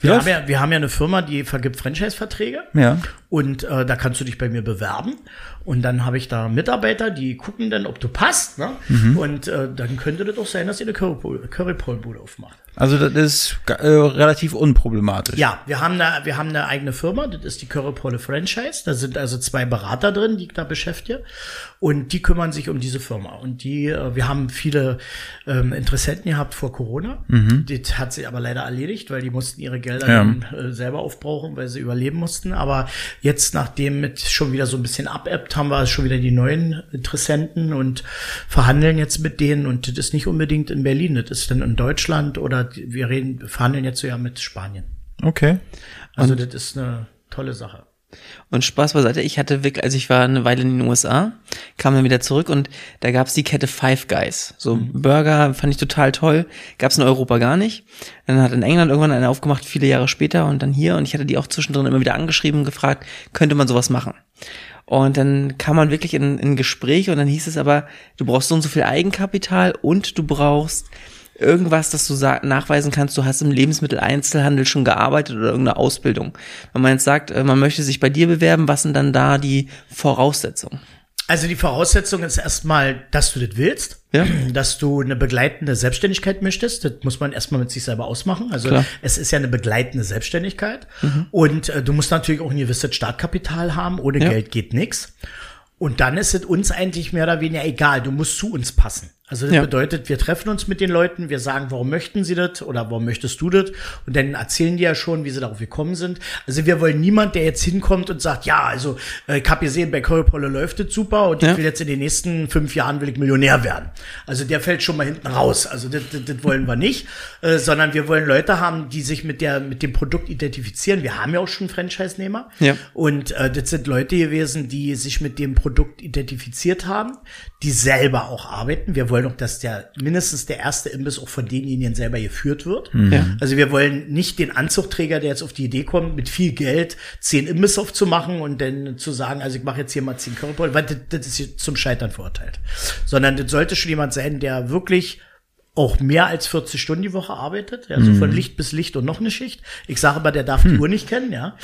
Wir haben, ja, wir haben ja eine Firma, die vergibt Franchise-Verträge. Ja. Und äh, da kannst du dich bei mir bewerben. Und dann habe ich da Mitarbeiter, die gucken dann, ob du passt. Ne? Mhm. Und äh, dann könnte das auch sein, dass ihr eine Currypole-Bude aufmacht. Also das ist äh, relativ unproblematisch. Ja, wir haben, eine, wir haben eine eigene Firma, das ist die Currypole Franchise. Da sind also zwei Berater drin, die ich da beschäftige. Und die kümmern sich um diese Firma. Und die, äh, wir haben viele ähm, Interessenten gehabt vor Corona. Mhm. Das hat sich aber leider erledigt, weil die mussten ihre Gelder ja. dann, äh, selber aufbrauchen, weil sie überleben mussten. Aber jetzt, nachdem mit schon wieder so ein bisschen abebbt, haben wir schon wieder die neuen Interessenten und verhandeln jetzt mit denen. Und das ist nicht unbedingt in Berlin, das ist dann in Deutschland oder wir reden, verhandeln jetzt so ja mit Spanien. Okay. Also das ist eine tolle Sache. Und Spaß beiseite, ich hatte wirklich, also ich war eine Weile in den USA, kam dann wieder zurück und da gab's die Kette Five Guys. So mhm. Burger fand ich total toll, gab's in Europa gar nicht. Dann hat in England irgendwann eine aufgemacht, viele Jahre später und dann hier und ich hatte die auch zwischendrin immer wieder angeschrieben und gefragt, könnte man sowas machen? Und dann kam man wirklich in, in Gespräch und dann hieß es aber, du brauchst so und so viel Eigenkapital und du brauchst irgendwas, dass du nachweisen kannst, du hast im Lebensmitteleinzelhandel schon gearbeitet oder irgendeine Ausbildung. Wenn man jetzt sagt, äh, man möchte sich bei dir bewerben, was sind dann da die Voraussetzungen? Also die Voraussetzung ist erstmal, dass du das willst, ja. dass du eine begleitende Selbstständigkeit möchtest. Das muss man erstmal mit sich selber ausmachen. Also Klar. es ist ja eine begleitende Selbstständigkeit. Mhm. Und äh, du musst natürlich auch ein gewisses Startkapital haben. Ohne ja. Geld geht nichts. Und dann ist es uns eigentlich mehr oder weniger egal. Du musst zu uns passen. Also das ja. bedeutet, wir treffen uns mit den Leuten, wir sagen, warum möchten sie das oder warum möchtest du das? Und dann erzählen die ja schon, wie sie darauf gekommen sind. Also wir wollen niemand, der jetzt hinkommt und sagt, ja, also äh, ich habe gesehen, bei Currypole läuft es super und ja. ich will jetzt in den nächsten fünf Jahren will ich Millionär werden. Also der fällt schon mal hinten raus. Also das, das, das wollen wir nicht, äh, sondern wir wollen Leute haben, die sich mit der mit dem Produkt identifizieren. Wir haben ja auch schon Franchise-Nehmer ja. und äh, das sind Leute gewesen, die sich mit dem Produkt identifiziert haben, die selber auch arbeiten. Wir wollen auch, dass der mindestens der erste Imbiss auch von denjenigen selber geführt wird. Mhm. Ja. Also wir wollen nicht den Anzugträger, der jetzt auf die Idee kommt, mit viel Geld zehn Imbiss aufzumachen und dann zu sagen, also ich mache jetzt hier mal zehn Currypole, weil das, das ist zum Scheitern verurteilt. Sondern das sollte schon jemand sein, der wirklich auch mehr als 40 Stunden die Woche arbeitet, ja, so mhm. von Licht bis Licht und noch eine Schicht. Ich sage aber, der darf die hm. Uhr nicht kennen, ja.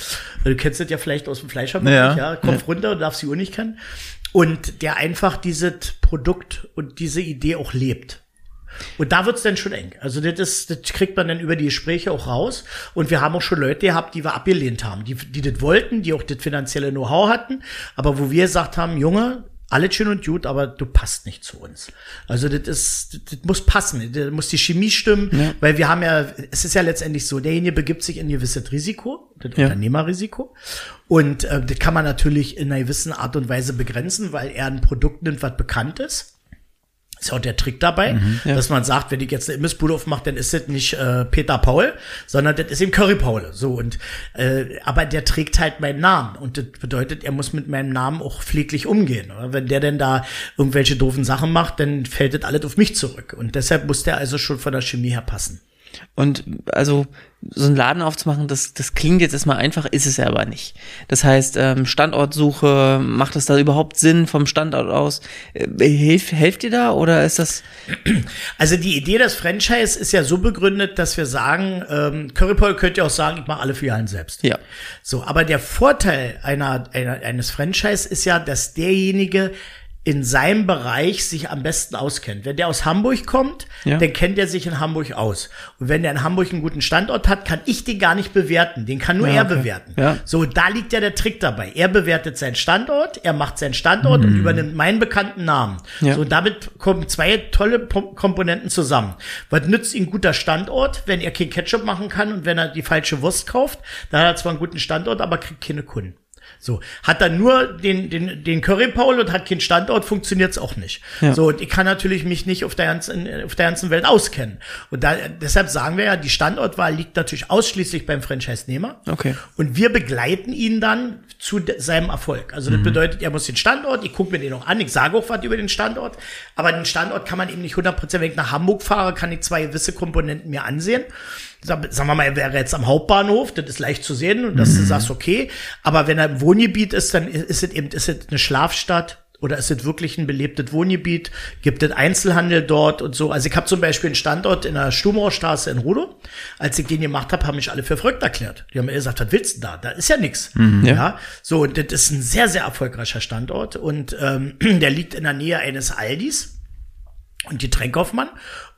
Du kennst das ja vielleicht aus dem Fleischerbereich, ja. ja. Kopf ja. runter und darfst die Uhr nicht kennen und der einfach dieses Produkt und diese Idee auch lebt. Und da wird's dann schon eng. Also das, ist, das kriegt man dann über die Gespräche auch raus. Und wir haben auch schon Leute gehabt, die wir abgelehnt haben, die, die das wollten, die auch das finanzielle Know-how hatten, aber wo wir gesagt haben, Junge, alles schön und gut, aber du passt nicht zu uns. Also das ist, das, das muss passen, da muss die Chemie stimmen, ja. weil wir haben ja, es ist ja letztendlich so, derjenige begibt sich in ein gewisses Risiko, das ja. Unternehmerrisiko. Und äh, das kann man natürlich in einer gewissen Art und Weise begrenzen, weil er ein Produkt nimmt, was bekannt ist ist auch der Trick dabei, mhm, ja. dass man sagt, wenn ich jetzt eine Imbissbude aufmache, dann ist das nicht äh, Peter Paul, sondern das ist eben Curry Paul. So und äh, aber der trägt halt meinen Namen und das bedeutet, er muss mit meinem Namen auch pfleglich umgehen. Oder? Wenn der denn da irgendwelche doofen Sachen macht, dann fällt das alles auf mich zurück und deshalb muss der also schon von der Chemie her passen. Und also so einen Laden aufzumachen, das, das klingt jetzt erstmal einfach, ist es ja aber nicht. Das heißt, ähm, Standortsuche, macht es da überhaupt Sinn vom Standort aus? Äh, hilf, helft ihr da oder ist das? *clears throat* Also die Idee des Franchise ist ja so begründet, dass wir sagen, ähm, Currypol könnt ihr auch sagen, ich mache alle Filialen selbst. Ja. So, aber der Vorteil einer, einer, eines Franchise ist ja, dass derjenige in seinem Bereich sich am besten auskennt. Wenn der aus Hamburg kommt, ja. dann kennt er sich in Hamburg aus. Und wenn der in Hamburg einen guten Standort hat, kann ich den gar nicht bewerten. Den kann nur ja, er okay. bewerten. Ja. So, da liegt ja der Trick dabei. Er bewertet seinen Standort, er macht seinen Standort mhm. und übernimmt meinen bekannten Namen. So, damit kommen zwei tolle Komponenten zusammen. Was nützt ihm guter Standort, wenn er kein Ketchup machen kann und wenn er die falsche Wurst kauft? Dann hat er zwar einen guten Standort, aber kriegt keine Kunden. So, hat dann nur den, den, den Curry Paul und hat keinen Standort, funktioniert's auch nicht. Ja. So, und ich kann natürlich mich nicht auf der ganzen, auf der ganzen Welt auskennen. Und da, deshalb sagen wir ja, die Standortwahl liegt natürlich ausschließlich beim Franchise-Nehmer. Okay. Und wir begleiten ihn dann zu seinem Erfolg. Also das mhm. bedeutet, er muss den Standort, ich gucke mir den auch an, ich sage auch was über den Standort, aber den Standort kann man eben nicht 100%, wenn ich nach Hamburg fahre, kann ich zwei gewisse Komponenten mir ansehen sagen wir mal, er wäre jetzt am Hauptbahnhof, das ist leicht zu sehen und dass mhm. du sagst, okay, aber wenn er im Wohngebiet ist, dann ist es eben, ist es eine Schlafstadt oder ist es wirklich ein belebtes Wohngebiet? Gibt es Einzelhandel dort und so? Also ich habe zum Beispiel einen Standort in der Stumauerstraße in Rudo. Als ich den gemacht habe, haben mich alle für verrückt erklärt. Die haben mir gesagt, was willst du da? Da ist ja nichts. Mhm, ja. ja. So, und das ist ein sehr, sehr erfolgreicher Standort und ähm, *clears throat* der liegt in der Nähe eines Aldis und die Tränkhoffmann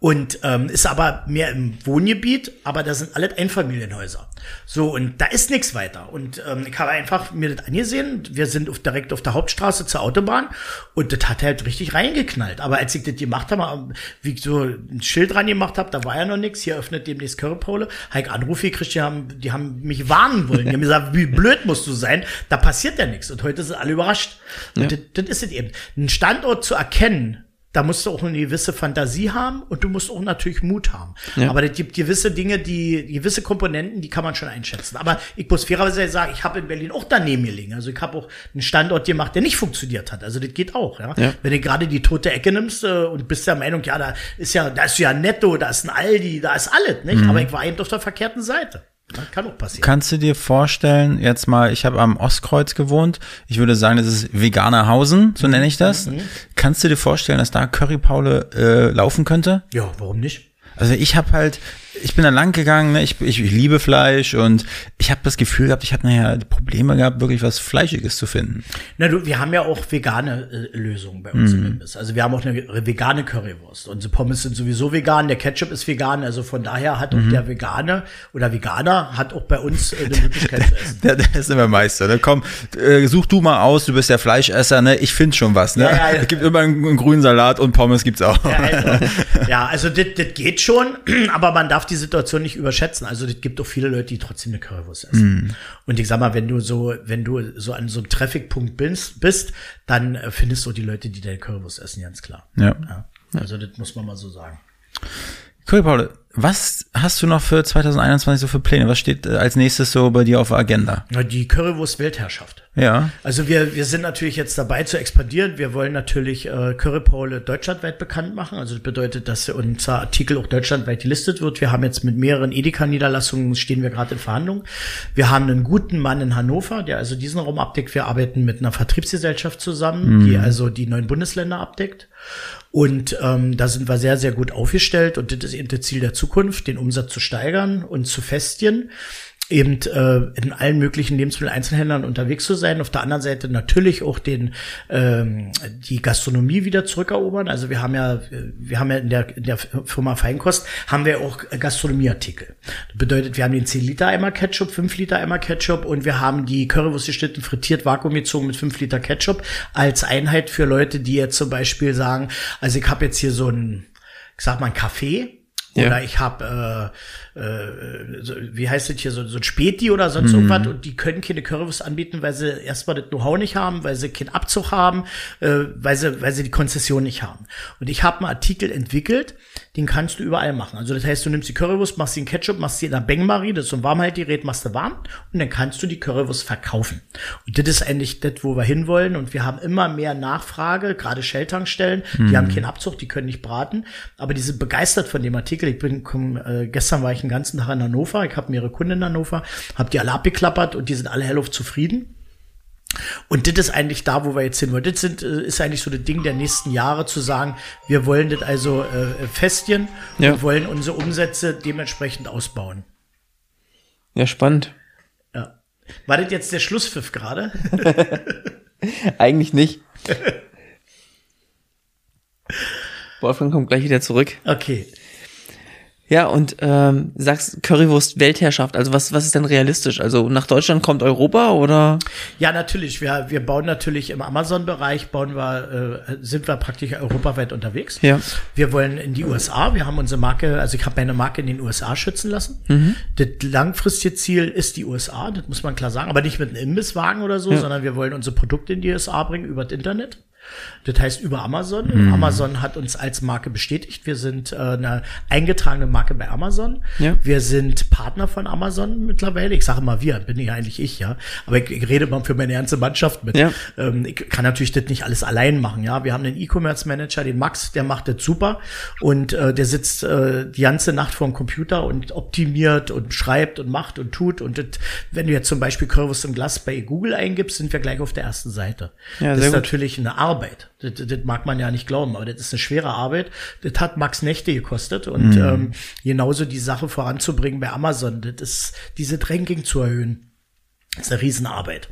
und ähm, ist aber mehr im Wohngebiet, aber da sind alle Einfamilienhäuser. So, und da ist nichts weiter. Und ähm, ich habe einfach mir das angesehen. Wir sind auf, direkt auf der Hauptstraße zur Autobahn und das hat halt richtig reingeknallt. Aber als ich das gemacht habe, wie ich so ein Schild dran gemacht habe, da war ja noch nichts. Hier öffnet demnächst Currypole. Heik Anruf gekriegt, die haben, die haben mich warnen wollen. Die haben gesagt, wie blöd musst du sein? Da passiert ja nichts. Und heute sind alle überrascht. Und ja. das, das ist es eben. Ein Standort zu erkennen, da musst du auch eine gewisse Fantasie haben und du musst auch natürlich Mut haben. Ja. Aber es gibt gewisse Dinge, die gewisse Komponenten, die kann man schon einschätzen. Aber ich muss fairerweise sagen, ich habe in Berlin auch daneben gelegen. Also ich habe auch einen Standort gemacht, der nicht funktioniert hat. Also das geht auch. Ja? ja. Wenn du gerade die tote Ecke nimmst äh, und bist der Meinung, ja, da ist ja, da ist ja Netto, da ist ein Aldi, da ist alles, nicht? Mhm. Aber ich war eben auf der verkehrten Seite. Das kann auch passieren. Kannst du dir vorstellen, jetzt mal, ich habe am Ostkreuz gewohnt, ich würde sagen, das ist Veganerhausen, so nenne ich das. Mhm. Kannst du dir vorstellen, dass da Currypaule äh, laufen könnte? Ja, warum nicht? Also ich habe halt, ich bin da lang gegangen, ne? ich, ich, ich liebe Fleisch und ich habe das Gefühl gehabt, ich habe nachher Probleme gehabt, wirklich was Fleischiges zu finden. Na du, wir haben ja auch vegane äh, Lösungen bei uns mm. im mhm. Imbiss. Also wir haben auch eine vegane Currywurst. Unsere Pommes sind sowieso vegan, der Ketchup ist vegan, also von daher hat auch mm. der Vegane oder Veganer hat auch bei uns äh, eine Möglichkeit zu essen. *laughs* Der, der ist immer Meister, ne? Komm, äh, such du mal aus, du bist der Fleischesser, ne? Ich finde schon was, ne? Ja, ja, ja. Es gibt immer einen, einen, grünen Salat und Pommes gibt's auch. Ja, also, ja, also *laughs* das geht schon, *clears throat* aber man darf die Situation nicht überschätzen. Also es gibt auch viele Leute, die trotzdem eine Currywurst essen. Mm. Und ich sag mal, wenn du so, wenn du so an so einem Traffic-Punkt bist, bist, dann äh, findest du die Leute, die deine Currywurst essen, ganz klar. Ja. ja. Also das muss man mal so sagen. Cool, Paul. Was hast du noch für 2021 so für Pläne? Was steht äh, als nächstes so bei dir auf der Agenda? Die Currywurst Weltherrschaft. Ja. Also wir, wir sind natürlich jetzt dabei zu expandieren. Wir wollen natürlich äh, Currypole deutschlandweit bekannt machen. Also das bedeutet, dass unser Artikel auch deutschlandweit gelistet wird. Wir haben jetzt mit mehreren Edeka-Niederlassungen stehen wir gerade in Verhandlungen. Wir haben einen guten Mann in Hannover, der also diesen Raum abdeckt. Wir arbeiten mit einer Vertriebsgesellschaft zusammen, mhm. die also die neuen Bundesländer abdeckt. Und ähm, da sind wir sehr, sehr gut aufgestellt und das ist eben das Ziel der Zukunft, den Umsatz zu steigern und zu festigen eben äh, in allen möglichen Lebensmitteleinzelhändlern unterwegs zu sein. Auf der anderen Seite natürlich auch den ähm, die Gastronomie wieder zurückerobern. Also wir haben ja wir haben ja in der, in der Firma Feinkost haben wir auch Gastronomieartikel. Das bedeutet, wir haben den 10 Liter Eimer Ketchup, 5 Liter Eimer Ketchup und wir haben die Currywurst geschnitten, frittiert, vakuumgezogen mit 5 Liter Ketchup als Einheit für Leute, die jetzt zum Beispiel sagen, also ich habe jetzt hier so ein, ich sag mal, ein Kaffee Ja. Oder ich habe, äh, äh, so, wie heißt das hier, so, so ein Späti oder sonst mhm. irgendwas und die können keine Currywurst anbieten, weil sie erstmal das Know-how nicht haben, weil sie keinen Abzug haben, äh, weil, sie, weil sie die Konzession nicht haben. Und ich habe einen Artikel entwickelt, den kannst du überall machen. Also das heißt, du nimmst die Currywurst, machst sie in Ketchup, machst sie in der Bengmarie, das ist so ein Warmhaltgerät, machst du warm und dann kannst du die Currywurst verkaufen. Und das ist eigentlich das, wo wir hinwollen und wir haben immer mehr Nachfrage, gerade Shelltankstellen, mhm. die haben keinen Abzug, die können nicht braten, aber die sind begeistert von dem Artikel. Ich bin komm, äh, gestern war ich den ganzen Tag in Hannover, ich habe mehrere Kunden in Hannover, habe die alle abgeklappert und die sind alle hellauf zufrieden. Und das ist eigentlich da, wo wir jetzt hin wollen. Das sind, äh, ist eigentlich so das Ding der nächsten Jahre zu sagen, wir wollen das also äh, festigen ja. und wollen unsere Umsätze dementsprechend ausbauen. Ja, spannend. Ja. War das jetzt der Schlusspfiff gerade? *laughs* eigentlich nicht. *laughs* Wolfgang kommt gleich wieder zurück. Okay. Ja, und ähm, sagst Currywurst Weltherrschaft, also was, was ist denn realistisch? Also nach Deutschland kommt Europa oder? Ja, natürlich. Wir, wir bauen natürlich im Amazon-Bereich, bauen wir, äh, sind wir praktisch europaweit unterwegs. Ja. Wir wollen in die USA, wir haben unsere Marke, also ich habe meine Marke in den USA schützen lassen. Mhm. Das langfristige Ziel ist die USA, das muss man klar sagen, aber nicht mit einem Imbisswagen oder so, ja. sondern wir wollen unsere Produkte in die USA bringen über das Internet. Das heißt über Amazon. Mhm. Amazon hat uns als Marke bestätigt. Wir sind äh, eine eingetragene Marke bei Amazon. Ja. Wir sind Partner von Amazon mittlerweile. Ich sage mal wir, bin ja eigentlich ich, ja. Aber ich, ich rede mal für meine ganze Mannschaft mit. Ja. Ähm, ich kann natürlich das nicht alles allein machen, ja. Wir haben einen E-Commerce Manager, den Max, der macht das super und äh, der sitzt äh, die ganze Nacht vor dem Computer und optimiert und schreibt und macht und tut. Und das, wenn du jetzt zum Beispiel Curvus im Glas bei Google eingibst, sind wir gleich auf der ersten Seite. Ja, das ist gut. natürlich eine Arbeit Arbeit. Das, das, mag man ja nicht glauben, aber das ist eine schwere Arbeit. Das hat Max Nächte gekostet und mhm. ähm, genauso die Sache voranzubringen bei Amazon, das ist diese Ranking zu erhöhen. Das ist eine Riesenarbeit.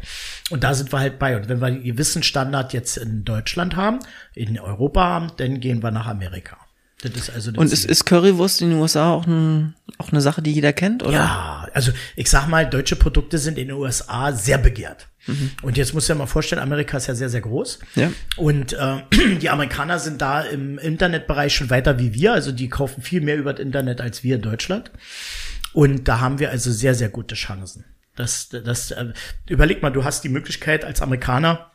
Und da sind wir halt bei. Und wenn wir einen gewissen Standard jetzt in Deutschland haben, in Europa haben, dann gehen wir nach Amerika. Das ist also und ist, ist Currywurst in den USA auch, ein, auch eine Sache, die jeder kennt, oder? Ja, also ich sag mal, deutsche Produkte sind in den USA sehr begehrt. Mhm. Und jetzt muss du dir mal vorstellen, Amerika ist ja sehr, sehr groß. Ja. Und äh, *clears throat* die Amerikaner sind da im Internetbereich schon weiter wie wir. Also die kaufen viel mehr über das Internet als wir in Deutschland. Und da haben wir also sehr, sehr gute Chancen. Das, das, äh, überleg mal, du hast die Möglichkeit als Amerikaner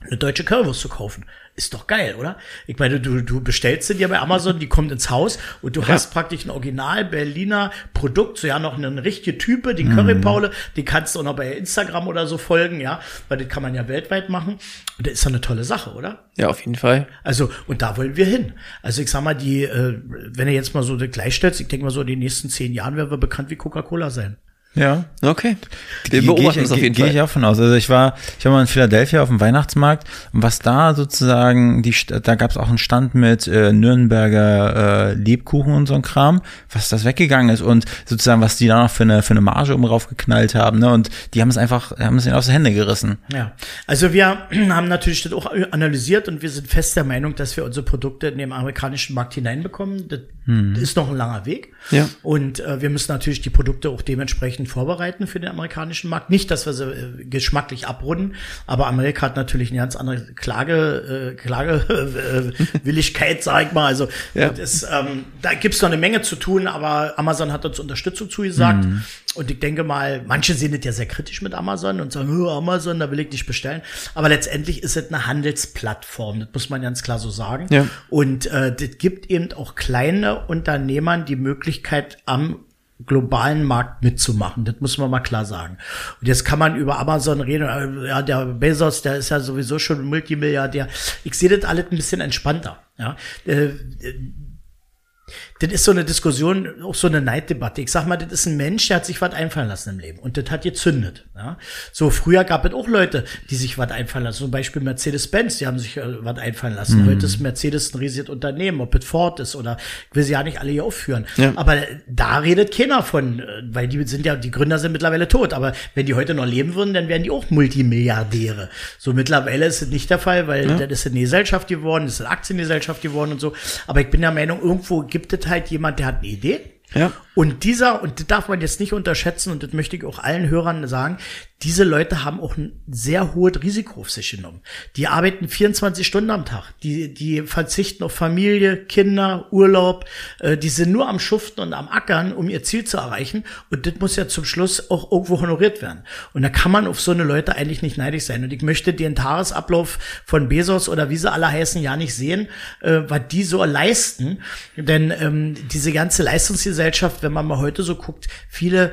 eine deutsche Currywurst zu kaufen. Ist doch geil, oder? Ich meine, du, du bestellst sie dir bei Amazon, die kommt ins Haus und du ja. hast praktisch ein Original Berliner Produkt, so ja noch eine richtige Type, die Currypaule, mhm. die kannst du auch noch bei Instagram oder so folgen, ja, weil das kann man ja weltweit machen. Und das ist doch eine tolle Sache, oder? Ja, auf jeden Fall. Also, und da wollen wir hin. Also ich sag mal, die, äh, wenn er jetzt mal so gleichstellt, ich denke mal so, in den nächsten zehn Jahren werden wir bekannt wie Coca-Cola sein. Ja. Okay. Wir beobachten es auf jeden Fall. Gehe ich auch von aus. Also ich war, ich war mal in Philadelphia auf dem Weihnachtsmarkt und was da sozusagen, die, da gab es auch einen Stand mit äh, Nürnberger äh, Lebkuchen und so ein Kram, was das weggegangen ist und sozusagen, was die da noch für eine, für eine Marge um raufgeknallt haben. Ne? Und die haben es einfach, haben es ihnen aus den Hände gerissen. Ja. Also wir *clears throat* haben natürlich das auch analysiert und wir sind fest der Meinung, dass wir unsere Produkte in den amerikanischen Markt hineinbekommen. Das hm. ist noch ein langer Weg. Ja. Und äh, wir müssen natürlich die Produkte auch dementsprechend entsprechend vorbereiten für den amerikanischen Markt. Nicht, dass wir sie äh, geschmacklich abrunden, aber Amerika hat natürlich eine ganz andere Klage, äh, Klagewilligkeit, *laughs* äh, sag ich mal. Also ja. das, ähm, da gibt's noch eine Menge zu tun, aber Amazon hat uns Unterstützung zugesagt. Mhm. Und ich denke mal, manche sehen das ja sehr kritisch mit Amazon und sagen, oh, Amazon, da will ich nicht bestellen. Aber letztendlich ist es eine Handelsplattform, das muss man ganz klar so sagen. Ja. Und äh, das gibt eben auch kleine Unternehmern die Möglichkeit, am globalen Markt mitzumachen. Das muss man mal klar sagen. Und jetzt kann man über Amazon reden. Äh, ja, der Bezos, der ist ja sowieso schon Multimilliardär. Ich sehe das alles ein bisschen entspannter. Ja, äh, das ist so eine Diskussion, auch so eine Neiddebatte. Ich sag mal, das ist ein Mensch, der hat sich was einfallen lassen im Leben und das hat gezündet. Ja? So früher gab es auch Leute, die sich was einfallen lassen. Zum Beispiel Mercedes-Benz, die haben sich äh, was einfallen lassen. Mhm. Heute ist Mercedes ein riesiges Unternehmen, ob es Ford ist oder ich will sie ja nicht alle hier aufführen. Ja. Aber da redet keiner von, äh, weil die sind ja, die Gründer sind mittlerweile tot. Aber wenn die heute noch leben würden, dann wären die auch Multimilliardäre. So mittlerweile ist es nicht der Fall, weil ja. dann ist eine Gesellschaft geworden, ist eine Aktiengesellschaft geworden und so. Aber ich bin der Meinung, irgendwo gibt es halt jemand, der hat eine Idee, Ja. Und dieser, und das darf man jetzt nicht unterschätzen, und das möchte ich auch allen Hörern sagen, diese Leute haben auch ein sehr hohes Risiko auf sich genommen. Die arbeiten 24 Stunden am Tag. Die, die verzichten auf Familie, Kinder, Urlaub. Äh, die sind nur am Schuften und am Ackern, um ihr Ziel zu erreichen. Und das muss ja zum Schluss auch irgendwo honoriert werden. Und da kann man auf so eine Leute eigentlich nicht neidisch sein. Und ich möchte den Tagesablauf von Bezos oder wie sie alle heißen ja nicht sehen, äh, was die so leisten. Denn ähm, diese ganze Leistungsgesellschaft, wenn man mal heute so guckt, viele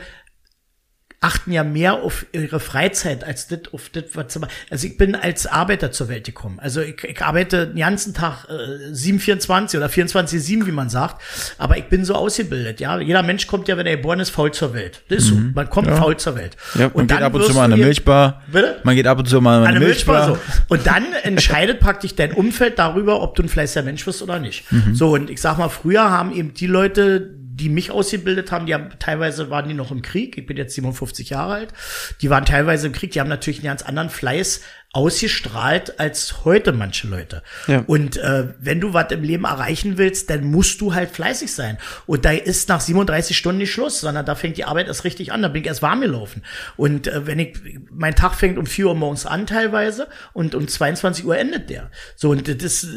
achten ja mehr auf ihre Freizeit als das auf das, was sie machen. Also ich bin als Arbeiter zur Welt gekommen. Also ich, ich arbeite den ganzen Tag äh, 724 oder 24-7, wie man sagt. Aber ich bin so ausgebildet, ja. Jeder Mensch kommt ja, wenn er geboren ist, faul zur Welt. Das ist mhm. so. Man kommt ja. faul zur Welt. Ja, man und geht ab und zu mal an eine Milchbar. Bitte? Man geht ab und zu mal an eine, eine Milchbar. Milchbar so. Und dann *laughs* entscheidet praktisch dein Umfeld darüber, ob du ein fleißiger Mensch wirst oder nicht. Mhm. So, und ich sag mal, früher haben eben die Leute, die mich ausgebildet haben, die haben teilweise waren die noch im Krieg. Ich bin jetzt 57 Jahre alt. Die waren teilweise im Krieg. Die haben natürlich einen ganz anderen Fleiß ausgestrahlt als heute manche Leute. Ja. Und äh, wenn du was im Leben erreichen willst, dann musst du halt fleißig sein. Und da ist nach 37 Stunden nicht Schluss, sondern da fängt die Arbeit erst richtig an. Da bin ich erst warm gelaufen. Und äh, wenn ich, mein Tag fängt um 4 Uhr morgens an teilweise und um 22 Uhr endet der. So, und das,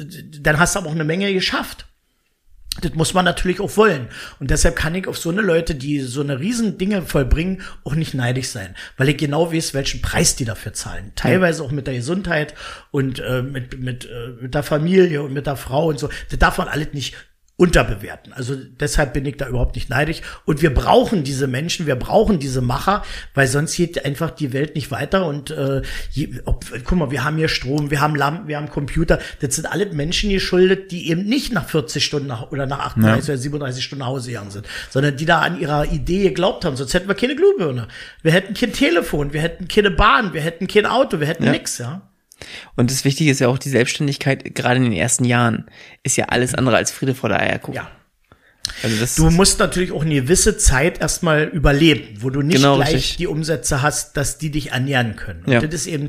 dann hast du aber auch eine Menge geschafft. Das muss man natürlich auch wollen. Und deshalb kann ich auf so eine Leute, die so eine riesen Dinge vollbringen, auch nicht neidisch sein. Weil ich genau weiß, welchen Preis die dafür zahlen. Teilweise auch mit der Gesundheit und äh, mit, mit, äh, mit der Familie und mit der Frau und so. Das darf man alles nicht unterbewerten. Also deshalb bin ich da überhaupt nicht neidisch. Und wir brauchen diese Menschen, wir brauchen diese Macher, weil sonst geht einfach die Welt nicht weiter. Und äh, je, ob, guck mal, wir haben hier Strom, wir haben Lampen, wir haben Computer. Das sind alle Menschen geschuldet, die eben nicht nach 40 Stunden nach, oder nach 38 ja. oder 37 Stunden nach Hause gegangen sind, sondern die da an ihrer Idee geglaubt haben. Sonst hätten wir keine Glühbirne. Wir hätten kein Telefon, wir hätten keine Bahn, wir hätten kein Auto, wir hätten ja. nix, ja. Und das Wichtige ist ja auch die Selbstständigkeit, gerade in den ersten Jahren, ist ja alles andere als Friede vor der Eierkuchen. Ja. Also das du musst natürlich auch eine gewisse Zeit erstmal überleben, wo du nicht genau, gleich richtig. die Umsätze hast, dass die dich ernähren können. Und ja. das ist eben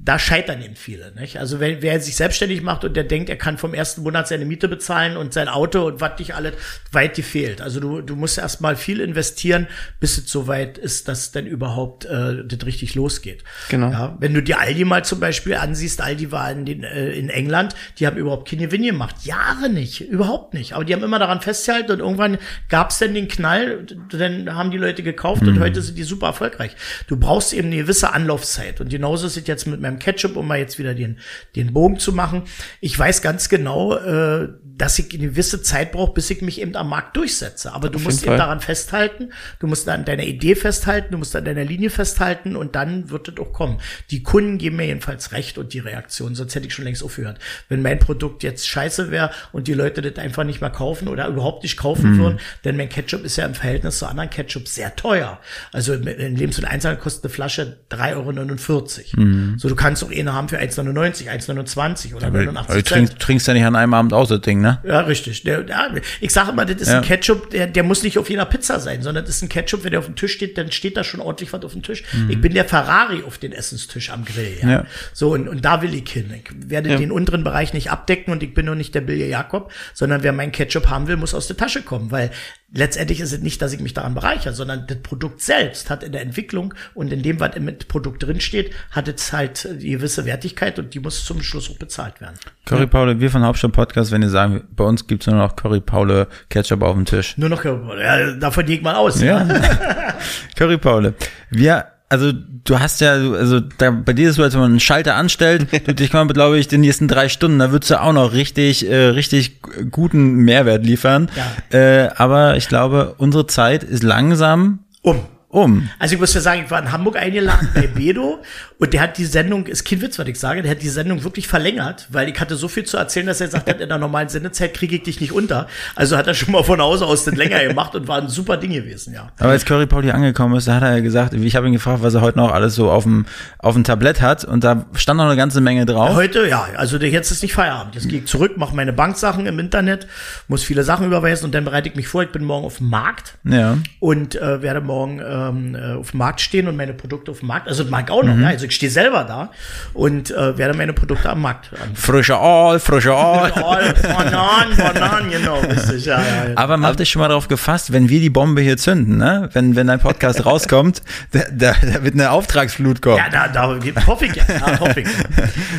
da scheitern eben viele. Nicht? Also wenn, wer sich selbstständig macht und der denkt, er kann vom ersten Monat seine Miete bezahlen und sein Auto und was dich alles weit gefehlt. Also du, du musst erstmal viel investieren, bis es so weit ist, dass dann überhaupt äh, das richtig losgeht. Genau. Ja, wenn du dir Aldi mal zum Beispiel ansiehst, Aldi war in, den, äh, in England, die haben überhaupt keine Gewinn gemacht. Jahre nicht, überhaupt nicht. Aber die haben immer daran festgehalten und irgendwann gab es dann den Knall, dann haben die Leute gekauft mhm. und heute sind die super erfolgreich. Du brauchst eben eine gewisse Anlaufzeit. Und genauso ist es jetzt mit meinem Ketchup, um mal jetzt wieder den, den Bogen zu machen. Ich weiß ganz genau, äh, dass ich eine gewisse Zeit brauche, bis ich mich eben am Markt durchsetze. Aber du Auf musst eben daran festhalten, du musst an deiner Idee festhalten, du musst an deiner Linie festhalten und dann wird es auch kommen. Die Kunden geben mir jedenfalls recht und die Reaktion, sonst hätte ich schon längst aufgehört. Wenn mein Produkt jetzt scheiße wäre und die Leute das einfach nicht mehr kaufen oder überhaupt nicht kaufen mhm. würden, denn mein Ketchup ist ja im Verhältnis zu anderen Ketchup sehr teuer. Also in Lebensmittel einzeln kostet eine Flasche 3,49 Euro. Mhm. So, du kannst auch eine haben für 1,99, 1,29 oder Aber 89 Du trinkst, trinkst ja nicht an einem Abend aus, das Ding, ne? Ja, richtig. Der, ja, ich sage immer, das ist ja. ein Ketchup, der, der muss nicht auf jeder Pizza sein, sondern das ist ein Ketchup, wenn der auf dem Tisch steht, dann steht da schon ordentlich was auf dem Tisch. Mhm. Ich bin der Ferrari auf den Essenstisch am Grill, ja. ja. So, und, und da will ich hin. Ich werde den unteren Bereich nicht abdecken und ich bin nur nicht der Billy Jakob, sondern wer meinen Ketchup haben will, muss aus der Tasche kommen, weil letztendlich ist es nicht, dass ich mich daran bereichere, sondern das Produkt selbst hat in der Entwicklung und in dem, was im Produkt drinsteht, hat es halt die gewisse Wertigkeit und die muss zum Schluss auch bezahlt werden. Curry Paule, wir von Hauptstadt Podcast, wenn ihr sagen, bei uns gibt's nur noch Curry Paule Ketchup auf dem Tisch. Nur noch Curry Paule, ja, davon geht man aus. Ja. ja. *laughs* *laughs* Curry Paule. Wir also du hast ja, also da, bei dir ist es so, als wenn man einen Schalter anstellt, *laughs* du, dich kann man, glaube ich, den nächsten drei Stunden, da würdest du auch noch richtig, äh, richtig guten Mehrwert liefern. Ja. Äh, aber ich glaube, unsere Zeit ist langsam um um. Also ich muss ja sagen, ich war in Hamburg eingeladen bei Bedo und der hat die Sendung, ist kein Witz, was ich sage, der hat die Sendung wirklich verlängert, weil ich hatte so viel zu erzählen, dass er sagt hat, *laughs* in der normalen Sendezeit kriege ich dich nicht unter. Also hat er schon mal von Hause aus das länger gemacht und war ein super Ding gewesen, ja. Aber als Curry Paul hier angekommen ist, da hat er ja gesagt, ich habe ihn gefragt, was er heute noch alles so auf dem, auf dem Tablett hat und da stand noch eine ganze Menge drauf. Heute, ja, also jetzt ist nicht Feierabend. Jetzt gehe ich zurück, mache meine Banksachen im Internet, muss viele Sachen überweisen und dann bereite ich mich vor, ich bin morgen auf dem Markt ja. und äh, werde morgen äh, ähm, äh, auf dem Markt stehen und meine Produkte auf dem Markt, also das mag auch noch, mhm. ja, also ich stehe selber da und äh, werde meine Produkte am Markt an. Frischer All, frischer All. All, Bananen, Bananen, genau, richtig, ja, ja, ja. Aber mach dich schon mal darauf gefasst, wenn wir die Bombe hier zünden, ne? wenn, wenn dein Podcast rauskommt, *laughs* da, da, da, wird eine Auftragsflut kommen. Ja, da, da hoffe ich ja, da hoffe ich.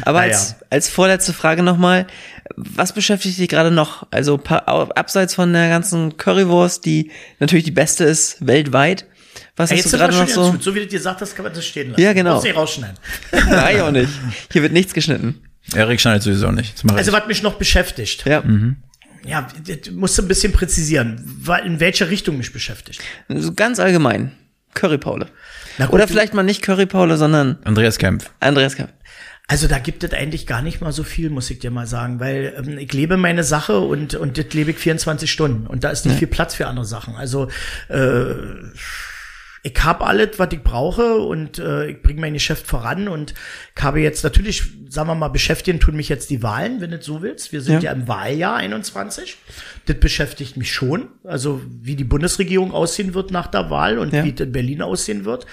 Aber als, als vorletzte Frage nochmal, was beschäftigt dich gerade noch? Also abseits von der ganzen Currywurst, die natürlich die beste ist weltweit. Was Ey, hast du gerade noch so? So wie du dir sagt hast, kann man das stehen lassen. Ja, genau. Muss nicht rausschneiden. *laughs* Nein, auch nicht. Hier wird nichts geschnitten. Erik schneidet sowieso nicht. Also, was mich noch beschäftigt. Ja. Mhm. Ja, musst du ein bisschen präzisieren, in welche Richtung mich beschäftigt. Ganz allgemein. Currypaule. Oder vielleicht mal nicht Currypaule, sondern Andreas Kempf. Andreas Kempf. Also da gibt es eigentlich gar nicht mal so viel, muss ich dir mal sagen, weil ähm, ich lebe meine Sache und und das lebe ich 24 Stunden und da ist nicht ja. viel Platz für andere Sachen. Also äh, ich habe alles, was ich brauche und äh, ich bringe mein Geschäft voran und ich habe jetzt natürlich, sagen wir mal, beschäftigen tun mich jetzt die Wahlen, wenn du so willst. Wir sind ja. ja im Wahljahr 21. Das beschäftigt mich schon. Also wie die Bundesregierung aussehen wird nach der Wahl und ja. wie es in Berlin aussehen wird.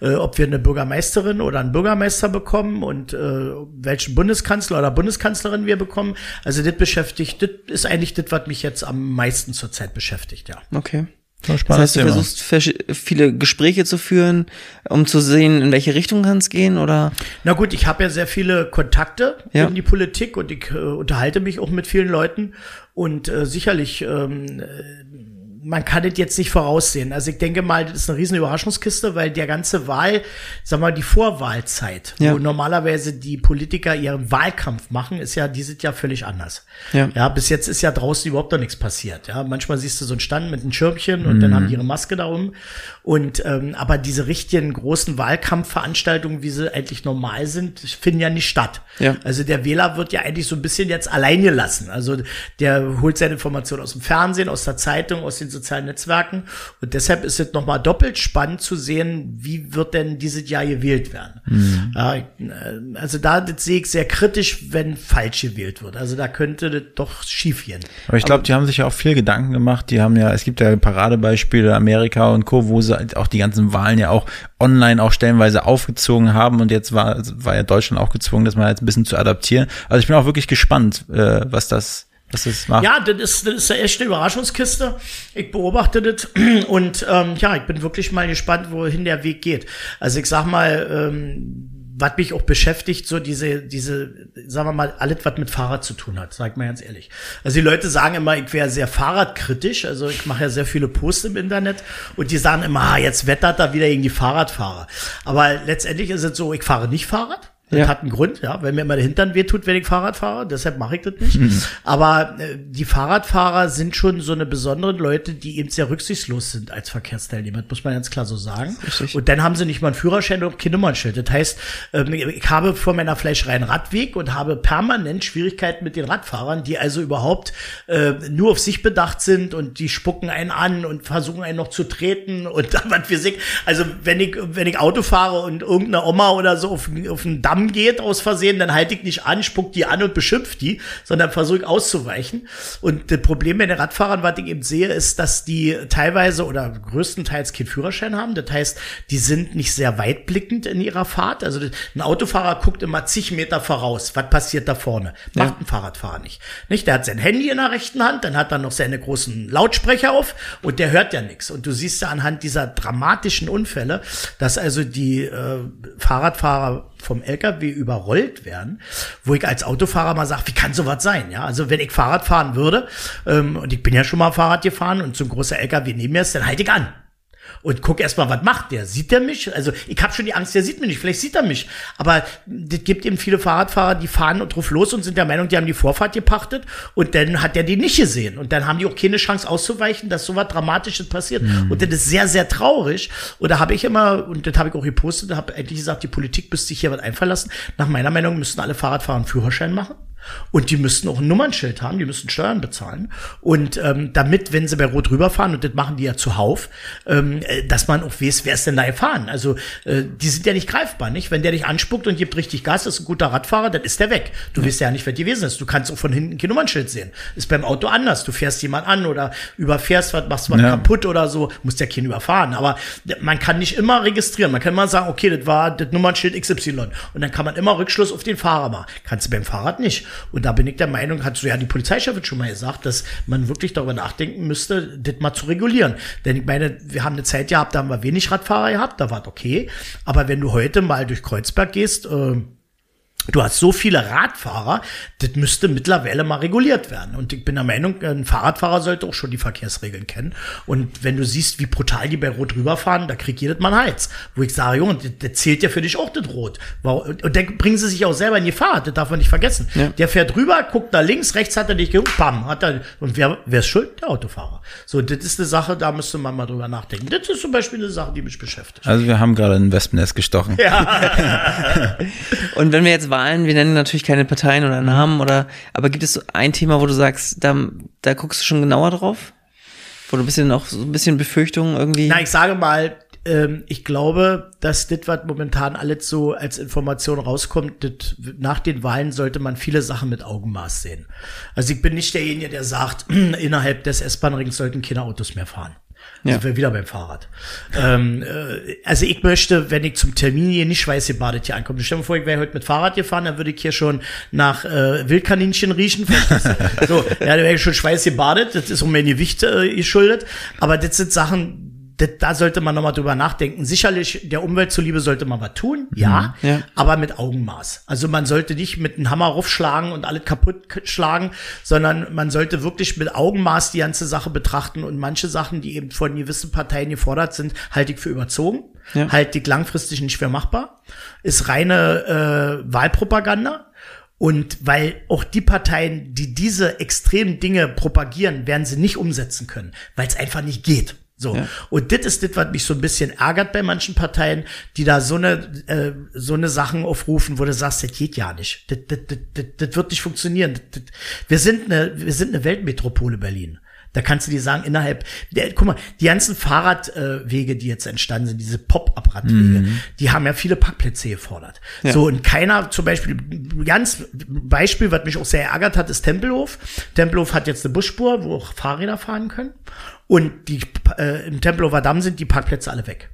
Äh, ob wir eine Bürgermeisterin oder einen Bürgermeister bekommen und äh, welchen Bundeskanzler oder Bundeskanzlerin wir bekommen. Also das beschäftigt, das ist eigentlich das, was mich jetzt am meisten zurzeit beschäftigt, ja. Okay. Das heißt, du Thema. versuchst viele Gespräche zu führen, um zu sehen, in welche Richtung kann es gehen, oder? Na gut, ich habe ja sehr viele Kontakte ja. in die Politik und ich äh, unterhalte mich auch mit vielen Leuten und äh, sicherlich ähm, äh, man kann das jetzt nicht voraussehen. Also ich denke mal, das ist eine riesen Überraschungskiste, weil der ganze Wahl, sag mal, die Vorwahlzeit, ja. wo normalerweise die Politiker ihren Wahlkampf machen, ist ja dieses Jahr völlig anders. Ja. ja, bis jetzt ist ja draußen überhaupt noch nichts passiert. Ja, manchmal siehst du so einen Stand mit einem Schirmchen und mhm. dann haben die ihre Maske darum. Und ähm, aber diese richtigen großen Wahlkampfveranstaltungen, wie sie eigentlich normal sind, finden ja nicht statt. Ja. Also der Wähler wird ja eigentlich so ein bisschen jetzt allein gelassen. Also der holt seine Informationen aus dem Fernsehen, aus der Zeitung, aus den sozialen Netzwerken. Und deshalb ist es nochmal doppelt spannend zu sehen, wie wird denn dieses Jahr gewählt werden. Mhm. Äh, also da sehe ich sehr kritisch, wenn falsch gewählt wird. Also da könnte das doch schief gehen. Aber ich glaube, die haben sich ja auch viel Gedanken gemacht. Die haben ja, es gibt ja Paradebeispiele Amerika und Co., wo sie auch die ganzen Wahlen ja auch online auch stellenweise aufgezogen haben und jetzt war, war ja Deutschland auch gezwungen, das mal jetzt ein bisschen zu adaptieren. Also ich bin auch wirklich gespannt, äh, was das das macht. Ja, das ist, das ist eine echte Überraschungskiste. Ich beobachte das und ähm, ja, ich bin wirklich mal gespannt, wohin der Weg geht. Also ich sag mal, ähm, was mich auch beschäftigt, so diese, diese, sagen wir mal, alles, was mit Fahrrad zu tun hat, sag mal ganz ehrlich. Also die Leute sagen immer, ich wäre sehr fahrradkritisch, also ich mache ja sehr viele Posts im Internet und die sagen immer, ah, jetzt wettert da wieder gegen die Fahrradfahrer. Aber letztendlich ist es so, ich fahre nicht Fahrrad. Das ja. hat einen Grund, ja, weil mir immer der Hintern wehtut, wenn ich Fahrrad fahre. Deshalb mache ich das nicht. Mhm. Aber äh, die Fahrradfahrer sind schon so eine besonderen Leute, die eben sehr rücksichtslos sind als Verkehrsteilnehmer. Das muss man ganz klar so sagen. Richtig. Und dann haben sie nicht mal einen Führerschein und kein Nummernschild. Das heißt, ähm, ich habe vor meiner Fleischerei einen Radweg und habe permanent Schwierigkeiten mit den Radfahrern, die also überhaupt äh, nur auf sich bedacht sind und die spucken einen an und versuchen einen noch zu treten und *laughs* was wir sehen. Also wenn ich, wenn ich Auto fahre und irgendeine Oma oder so auf, auf einen Damm angeht aus Versehen, dann halte ich nicht an, spuck die an und beschimpft die, sondern versuche auszuweichen. Und das Problem bei den Radfahrern, was ich eben sehe, ist, dass die teilweise oder größtenteils keinen Führerschein haben. Das heißt, die sind nicht sehr weitblickend in ihrer Fahrt. Also ein Autofahrer guckt immer zig Meter voraus. Was passiert da vorne? Macht ja. ein Fahrradfahrer nicht. Nicht? Der hat sein Handy in der rechten Hand, dann hat er noch seine großen Lautsprecher auf und der hört ja nichts. Und du siehst ja anhand dieser dramatischen Unfälle, dass also die äh, Fahrradfahrer vom LKW überrollt werden, wo ich als Autofahrer mal sage, wie kann sowas sein? Ja, also wenn ich Fahrrad fahren würde, ähm, und ich bin ja schon mal Fahrrad gefahren und so ein großer LKW neben mir ist, dann halte ich an und guck erstmal, was macht der? Sieht der mich? Also ich habe schon die Angst, der sieht mich nicht. Vielleicht sieht er mich. Aber das gibt eben viele Fahrradfahrer, die fahren und drauf los und sind der Meinung, die haben die Vorfahrt gepachtet und dann hat der die nicht gesehen. Und dann haben die auch keine Chance auszuweichen, dass sowas Dramatisches passiert. Mhm. Und das ist sehr, sehr traurig. Und da habe ich immer, und das habe ich auch gepostet, habe endlich gesagt, die Politik müsste sich hier was einfallen lassen. Nach meiner Meinung müssten alle Fahrradfahrer einen Führerschein machen. Und die müssten auch ein Nummernschild haben, die müssten Steuern bezahlen. Und ähm, damit, wenn sie bei Rot rüberfahren, und das machen die ja zuhauf, ähm, äh, dass man auch weiß, wer ist denn da gefahren. Also äh, die sind ja nicht greifbar, nicht? Wenn der dich anspuckt und gibt richtig Gas, ist ein guter Radfahrer, dann ist der weg. Du ja. weißt ja nicht, wer gewesen ist. Du kannst auch von hinten kein Nummernschild sehen. Ist beim Auto anders. Du fährst jemand an oder überfährst was, machst was ja. kaputt oder so, musst ja keinen überfahren. Aber man kann nicht immer registrieren. Man kann immer sagen, okay, das war das Nummernschild XY. Und dann kann man immer Rückschluss auf den Fahrer machen. Kannst du beim Fahrrad nicht. Und da bin ich der Meinung, hat so ja die Polizeichefin schon mal gesagt, dass man wirklich darüber nachdenken müsste, das mal zu regulieren. Denn ich meine, wir haben eine Zeit gehabt, da haben wir wenig Radfahrer gehabt, da war es okay. Aber wenn du heute mal durch Kreuzberg gehst, äh, Du hast so viele Radfahrer, das müsste mittlerweile mal reguliert werden. Und ich bin der Meinung, ein Fahrradfahrer sollte auch schon die Verkehrsregeln kennen. Und wenn du siehst, wie brutal die bei Rot rüberfahren, da kriegt jedes Mal einen Hals. Wo ich sage, Junge, der zählt ja für dich auch das Rot. Und dann bringen sie sich auch selber in die Fahrt, das darf man nicht vergessen. Ja. Der fährt rüber, guckt da links, rechts hat er dich geguckt, bam, hat er, und wer, wer ist schuld? Der Autofahrer. So, das ist eine Sache, da müsste man mal drüber nachdenken. Das ist zum Beispiel eine Sache, die mich beschäftigt. Also wir haben gerade ein Wespennest gestochen. Ja. *laughs* und wenn wir jetzt Wahlen, wir nennen natürlich keine Parteien oder Namen oder, aber gibt es so ein Thema, wo du sagst, da, da guckst du schon genauer drauf? Wo du ein bisschen auch so ein bisschen Befürchtungen irgendwie. Na, ich sage mal, ähm, ich glaube, dass das, was momentan alles so als Information rauskommt, das, nach den Wahlen sollte man viele Sachen mit Augenmaß sehen. Also ich bin nicht derjenige, der sagt, *clears throat* innerhalb des S-Bahn-Rings sollten keine Autos mehr fahren. Ja. Sind wir wieder beim Fahrrad. ähm, äh, also ich möchte, wenn ich zum Termin hier nicht schweißgebadet hier ankomme. Stell dir vor, ich wäre heute mit Fahrrad gefahren, dann würde ich hier schon nach äh, Wildkaninchen riechen. *laughs* so, ja, da wäre ich schon schweißgebadet. Das ist um mein Gewicht äh, geschuldet. Aber das sind Sachen, da sollte man nochmal drüber nachdenken. Sicherlich, der Umwelt zuliebe sollte man was tun, ja, mhm, ja, aber mit Augenmaß. Also man sollte nicht mit einem Hammer raufschlagen und alles kaputt schlagen, sondern man sollte wirklich mit Augenmaß die ganze Sache betrachten und manche Sachen, die eben von gewissen Parteien gefordert sind, halte ich für überzogen, ja. halte ich langfristig nicht für machbar, ist reine äh, Wahlpropaganda. Und weil auch die Parteien, die diese extremen Dinge propagieren, werden sie nicht umsetzen können, weil es einfach nicht geht. So. Ja. Und das ist das, was mich so ein bisschen ärgert bei manchen Parteien, die da so eine, äh, so eine Sachen aufrufen, wo du sagst, das geht ja nicht. Das, das, das, das, das wird nicht funktionieren. Das, das, wir sind eine, wir sind eine Weltmetropole Berlin. Da kannst du dir sagen, innerhalb, der, guck mal, die ganzen Fahrradwege, äh, die jetzt entstanden sind, diese Pop-Up-Radwege, mhm. die haben ja viele Parkplätze gefordert. Ja. So, und keiner, zum Beispiel, ganz Beispiel, was mich auch sehr ärgert hat, ist Tempelhof. Tempelhof hat jetzt eine Busspur, wo auch Fahrräder fahren können. Und die, äh, im Tempelhofer Damm sind die Parkplätze alle weg.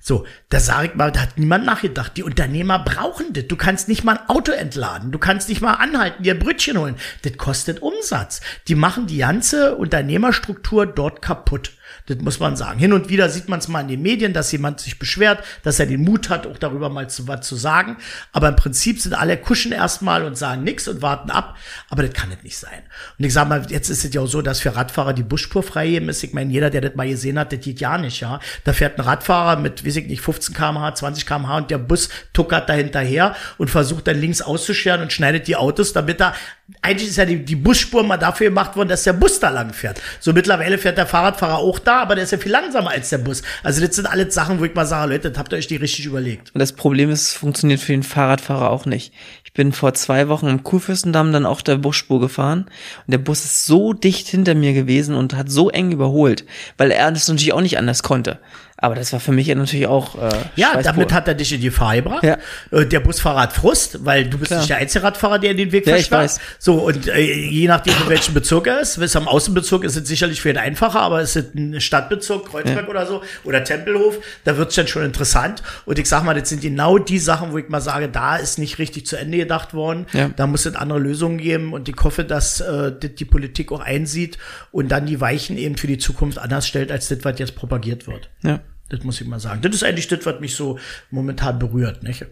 So, da sage ich mal, da hat niemand nachgedacht. Die Unternehmer brauchen das. Du kannst nicht mal ein Auto entladen. Du kannst nicht mal anhalten, dir Brötchen holen. Das kostet Umsatz. Die machen die ganze Unternehmerstruktur dort kaputt. Das muss man sagen. Hin und wieder sieht man es mal in den Medien, dass jemand sich beschwert, dass er den Mut hat, auch darüber mal zu, was zu sagen. Aber im Prinzip sind alle kuschen erstmal und sagen nichts und warten ab. Aber das kann es nicht sein. Und ich sage mal, jetzt ist es ja auch so, dass für Radfahrer die Busspur freigeben ist. Ich meine, jeder, der das mal gesehen hat, das geht ja nicht, ja. Da fährt ein Radfahrer mit, weiß ich nicht, 15 kmh, 20 kmh und der Bus tuckert da hinterher und versucht dann links auszuscheren und schneidet die Autos, damit er eigentlich ist ja die, die Busspur mal dafür gemacht worden, dass der Bus da lang fährt. So mittlerweile fährt der Fahrradfahrer auch da, aber der ist ja viel langsamer als der Bus. Also das sind alles Sachen, wo ich mal sage, Leute, das habt ihr euch die richtig überlegt. Und das Problem ist, es funktioniert für den Fahrradfahrer auch nicht. Ich bin vor zwei Wochen im Kurfürstendamm dann auch der Busspur gefahren und der Bus ist so dicht hinter mir gewesen und hat so eng überholt, weil er das natürlich auch nicht anders konnte. Aber das war für mich natürlich auch. Äh, ja, damit hat er dich in die Gefahr gebracht. Ja. Äh, der Busfahrer hat Frust, weil du bist Klar. nicht der einzige Radfahrer, der in den Weg ja, versperrt. So, und äh, je nachdem, in welchem Bezirk er ist, bis am Außenbezirk ist es sicherlich für ihn einfacher, aber ist es ein Stadtbezirk, Kreuzberg ja. oder so, oder Tempelhof, da wird's dann schon interessant. Und ich sag mal, das sind genau die Sachen, wo ich mal sage, da ist nicht richtig zu Ende gedacht worden. Ja. Da muss es andere Lösungen geben und ich hoffe, dass äh, die Politik auch einsieht und dann die Weichen eben für die Zukunft anders stellt, als das, was jetzt propagiert wird. Ja. Das muss ich mal sagen. Das ist eigentlich das, was mich so momentan berührt. Nicht?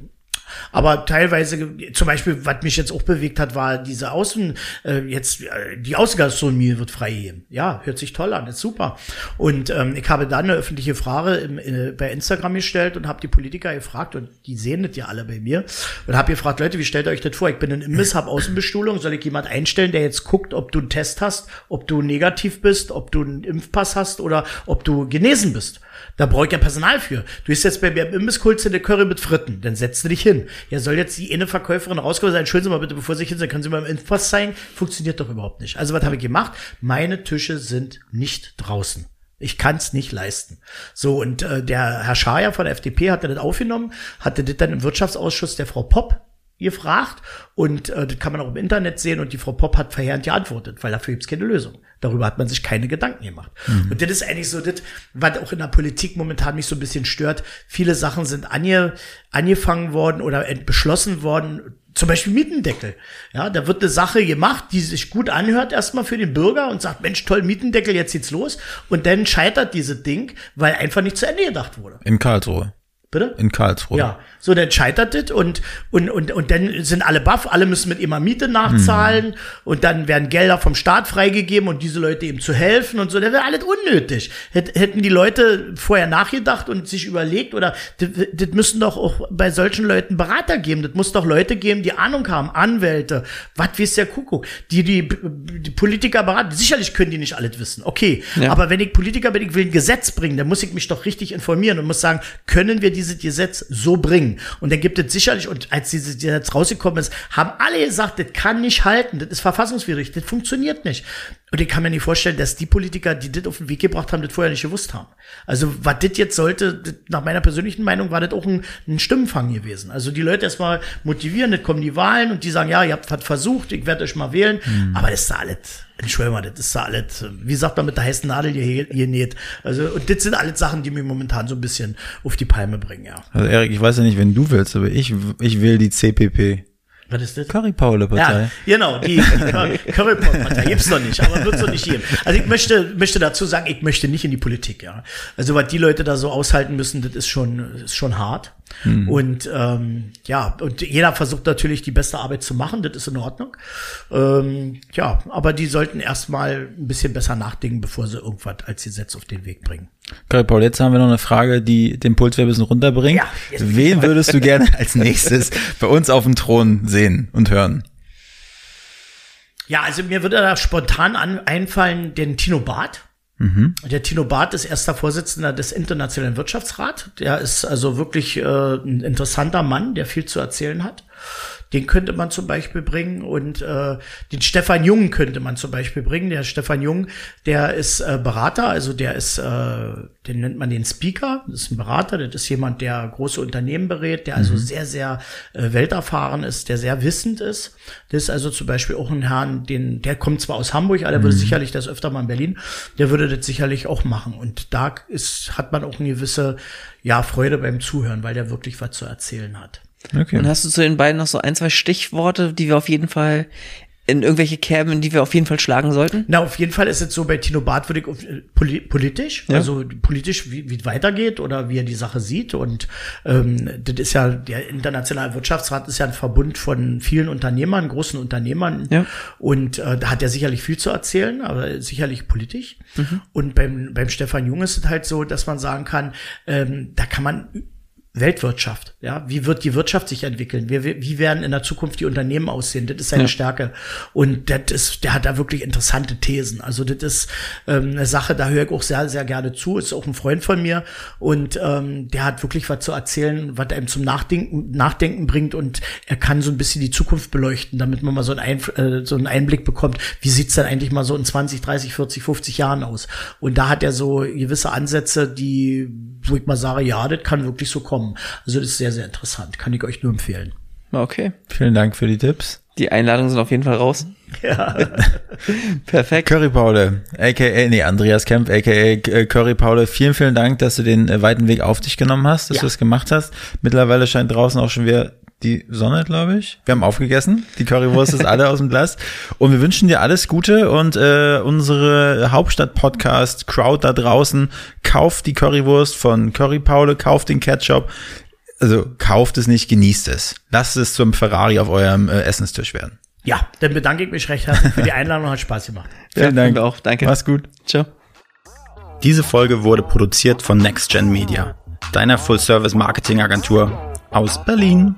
Aber teilweise, zum Beispiel, was mich jetzt auch bewegt hat, war diese Außen, äh, jetzt äh, die Außengastronomie wird freigegeben. Ja, hört sich toll an, ist super. Und ähm, ich habe dann eine öffentliche Frage im, in, bei Instagram gestellt und habe die Politiker gefragt und die sehen das ja alle bei mir und habe gefragt, Leute, wie stellt ihr euch das vor? Ich bin in Imbiss, habe Außenbestuhlung, soll ich jemand einstellen, der jetzt guckt, ob du einen Test hast, ob du negativ bist, ob du einen Impfpass hast oder ob du genesen bist? Da brauche ich ja Personal für. Du bist jetzt bei mir im Imbiss, holst du eine Curry mit Fritten, dann setzt du dich hin? Ja, soll jetzt die eine Verkäuferin rauskommen und sagen, entschuldigen Sie mal bitte, bevor Sie sich hinsetzen, können Sie mal im Impfpass zeigen? Funktioniert doch überhaupt nicht. Also was habe ich gemacht? Meine Tische sind nicht draußen. Ich kann es nicht leisten. So, und äh, der Herr Schaja von der FDP hatte das aufgenommen, hatte das dann im Wirtschaftsausschuss der Frau Popp gefragt und äh, das kann man auch im Internet sehen und die Frau Popp hat verheerend geantwortet, weil dafür gibt's keine Lösung. Darüber hat man sich keine Gedanken gemacht. Mhm. Und das ist eigentlich so das, was auch in der Politik momentan mich so ein bisschen stört. Viele Sachen sind ange, angefangen worden oder beschlossen worden, zum Beispiel Mietendeckel. Ja, da wird eine Sache gemacht, die sich gut anhört erstmal für den Bürger und sagt, Mensch, toll, Mietendeckel, jetzt geht's los. Und dann scheitert dieses Ding, weil einfach nicht zu Ende gedacht wurde. In Karlsruhe. Bitte? In Karlsruhe. Ja, so dann scheitert es und, und, und, und dann sind alle baff, alle müssen mit immer Miete nachzahlen mhm. und dann werden Gelder vom Staat freigegeben und diese Leute eben zu helfen und so. Das wäre alles unnötig. Hätten die Leute vorher nachgedacht und sich überlegt oder das, das müssen doch auch bei solchen Leuten Berater geben. Das muss doch Leute geben, die Ahnung haben, Anwälte, was weiß der Kuckuck, die, die, die Politiker beraten. Sicherlich können die nicht alles wissen. Okay. Ja. Aber wenn ich Politiker bin, ich will ein Gesetz bringen, dann muss ich mich doch richtig informieren und muss sagen, können wir dieses Gesetz so bringen. Und dann gibt es sicherlich, und als dieses Gesetz rausgekommen ist, haben alle gesagt, das kann nicht halten, das ist verfassungswidrig, das funktioniert nicht. Und ich kann mir nicht vorstellen, dass die Politiker, die das auf den Weg gebracht haben, das vorher nicht gewusst haben. Also, was das jetzt sollte, das, nach meiner persönlichen Meinung, war das auch ein, ein Stimmenfang gewesen. Also, die Leute erstmal motivieren, dann kommen die Wahlen und die sagen, ja, ihr habt was versucht, ich werde euch mal wählen. Mhm. Aber das ist alles, Entschuldigung mal, das ist da alles, wie sagt man, mit der heißen Nadel hier, hier näht. Also, und das sind alles Sachen, die mich momentan so ein bisschen auf die Palme bringen, ja. Also, Erik, ich weiß ja nicht, wenn du willst, aber ich, ich will die CPP. Was ist das? Curry-Paule-Partei. Ja, genau, die Curry-Paule-Partei gibt's noch nicht, aber wird's noch nicht geben. Also ich möchte, möchte dazu sagen, ich möchte nicht in die Politik, ja. Also was die Leute da so aushalten müssen, das ist schon, ist schon hart. Mhm. Und ähm, ja, und jeder versucht natürlich die beste Arbeit zu machen, das ist in Ordnung. Ähm, ja, aber die sollten erstmal ein bisschen besser nachdenken, bevor sie irgendwas als Gesetz auf den Weg bringen. Okay, Paul, jetzt haben wir noch eine Frage, die den Puls ein bisschen runterbringt. Ja, Wen würdest du gerne als nächstes bei uns auf dem Thron sehen und hören? Ja, also mir würde da spontan an, einfallen den Tino Barth. Mhm. Der Tino Barth ist erster Vorsitzender des Internationalen Wirtschaftsrats. Der ist also wirklich äh, ein interessanter Mann, der viel zu erzählen hat. Den könnte man zum Beispiel bringen und äh, den Stefan Jung könnte man zum Beispiel bringen. Der Stefan Jung, der ist äh, Berater, also der ist, äh, den nennt man den Speaker. Das ist ein Berater, das ist jemand, der große Unternehmen berät, der also mhm. sehr, sehr äh, welterfahren ist, der sehr wissend ist. Das ist also zum Beispiel auch ein Herrn, den, der kommt zwar aus Hamburg, aber der mhm. würde sicherlich das öfter mal in Berlin, der würde das sicherlich auch machen. Und da ist, hat man auch eine gewisse ja, Freude beim Zuhören, weil der wirklich was zu erzählen hat. Okay. Und hast du zu den beiden noch so ein, zwei Stichworte, die wir auf jeden Fall in irgendwelche Kerben, die wir auf jeden Fall schlagen sollten? Na, auf jeden Fall ist es so bei Tino ich äh, politisch, ja. also politisch, wie, wie es weitergeht oder wie er die Sache sieht. Und ähm, das ist ja, der internationale Wirtschaftsrat ist ja ein Verbund von vielen Unternehmern, großen Unternehmern. Ja. Und äh, da hat er sicherlich viel zu erzählen, aber sicherlich politisch. Mhm. Und beim, beim Stefan Jung ist es halt so, dass man sagen kann, ähm, da kann man Weltwirtschaft. Ja, wie wird die Wirtschaft sich entwickeln? Wie, wie werden in der Zukunft die Unternehmen aussehen? Das ist seine ja. Stärke. Und das ist, der hat da wirklich interessante Thesen. Also das ist ähm, eine Sache, da höre ich auch sehr, sehr gerne zu. Ist auch ein Freund von mir und ähm, der hat wirklich was zu erzählen, was einem zum Nachdenken, Nachdenken bringt und er kann so ein bisschen die Zukunft beleuchten, damit man mal so einen, Einf äh, so einen Einblick bekommt. Wie sieht's dann eigentlich mal so in 20, 30, 40, 50 Jahren aus? Und da hat er so gewisse Ansätze, die, wo ich mal sage, ja, das kann wirklich so kommen. Also das ist sehr, sehr interessant. Kann ich euch nur empfehlen. Okay. Vielen Dank für die Tipps. Die Einladungen sind auf jeden Fall raus. Ja. *laughs* Perfekt. Curry Paule, aka, nee, Andreas Kempf, aka äh, Curry Paule, vielen, vielen Dank, dass du den äh, weiten Weg auf dich genommen hast, dass ja. du das gemacht hast. Mittlerweile scheint draußen auch schon wieder die Sonne, glaube ich. Wir haben aufgegessen. Die Currywurst ist alle aus dem Glas. Und wir wünschen dir alles Gute und äh, unsere Hauptstadt-Podcast-Crowd da draußen kauft die Currywurst von Curry Paule, kauft den Ketchup. Also kauft es nicht, genießt es. Lasst es zum Ferrari auf eurem äh, Essenstisch werden. Ja, dann bedanke ich mich recht herzlich für die Einladung. Hat Spaß gemacht. Vielen ja, Dank. auch. Danke. Mach's gut. Ciao. Diese Folge wurde produziert von NextGen Media, deiner Full-Service-Marketing-Agentur aus Berlin.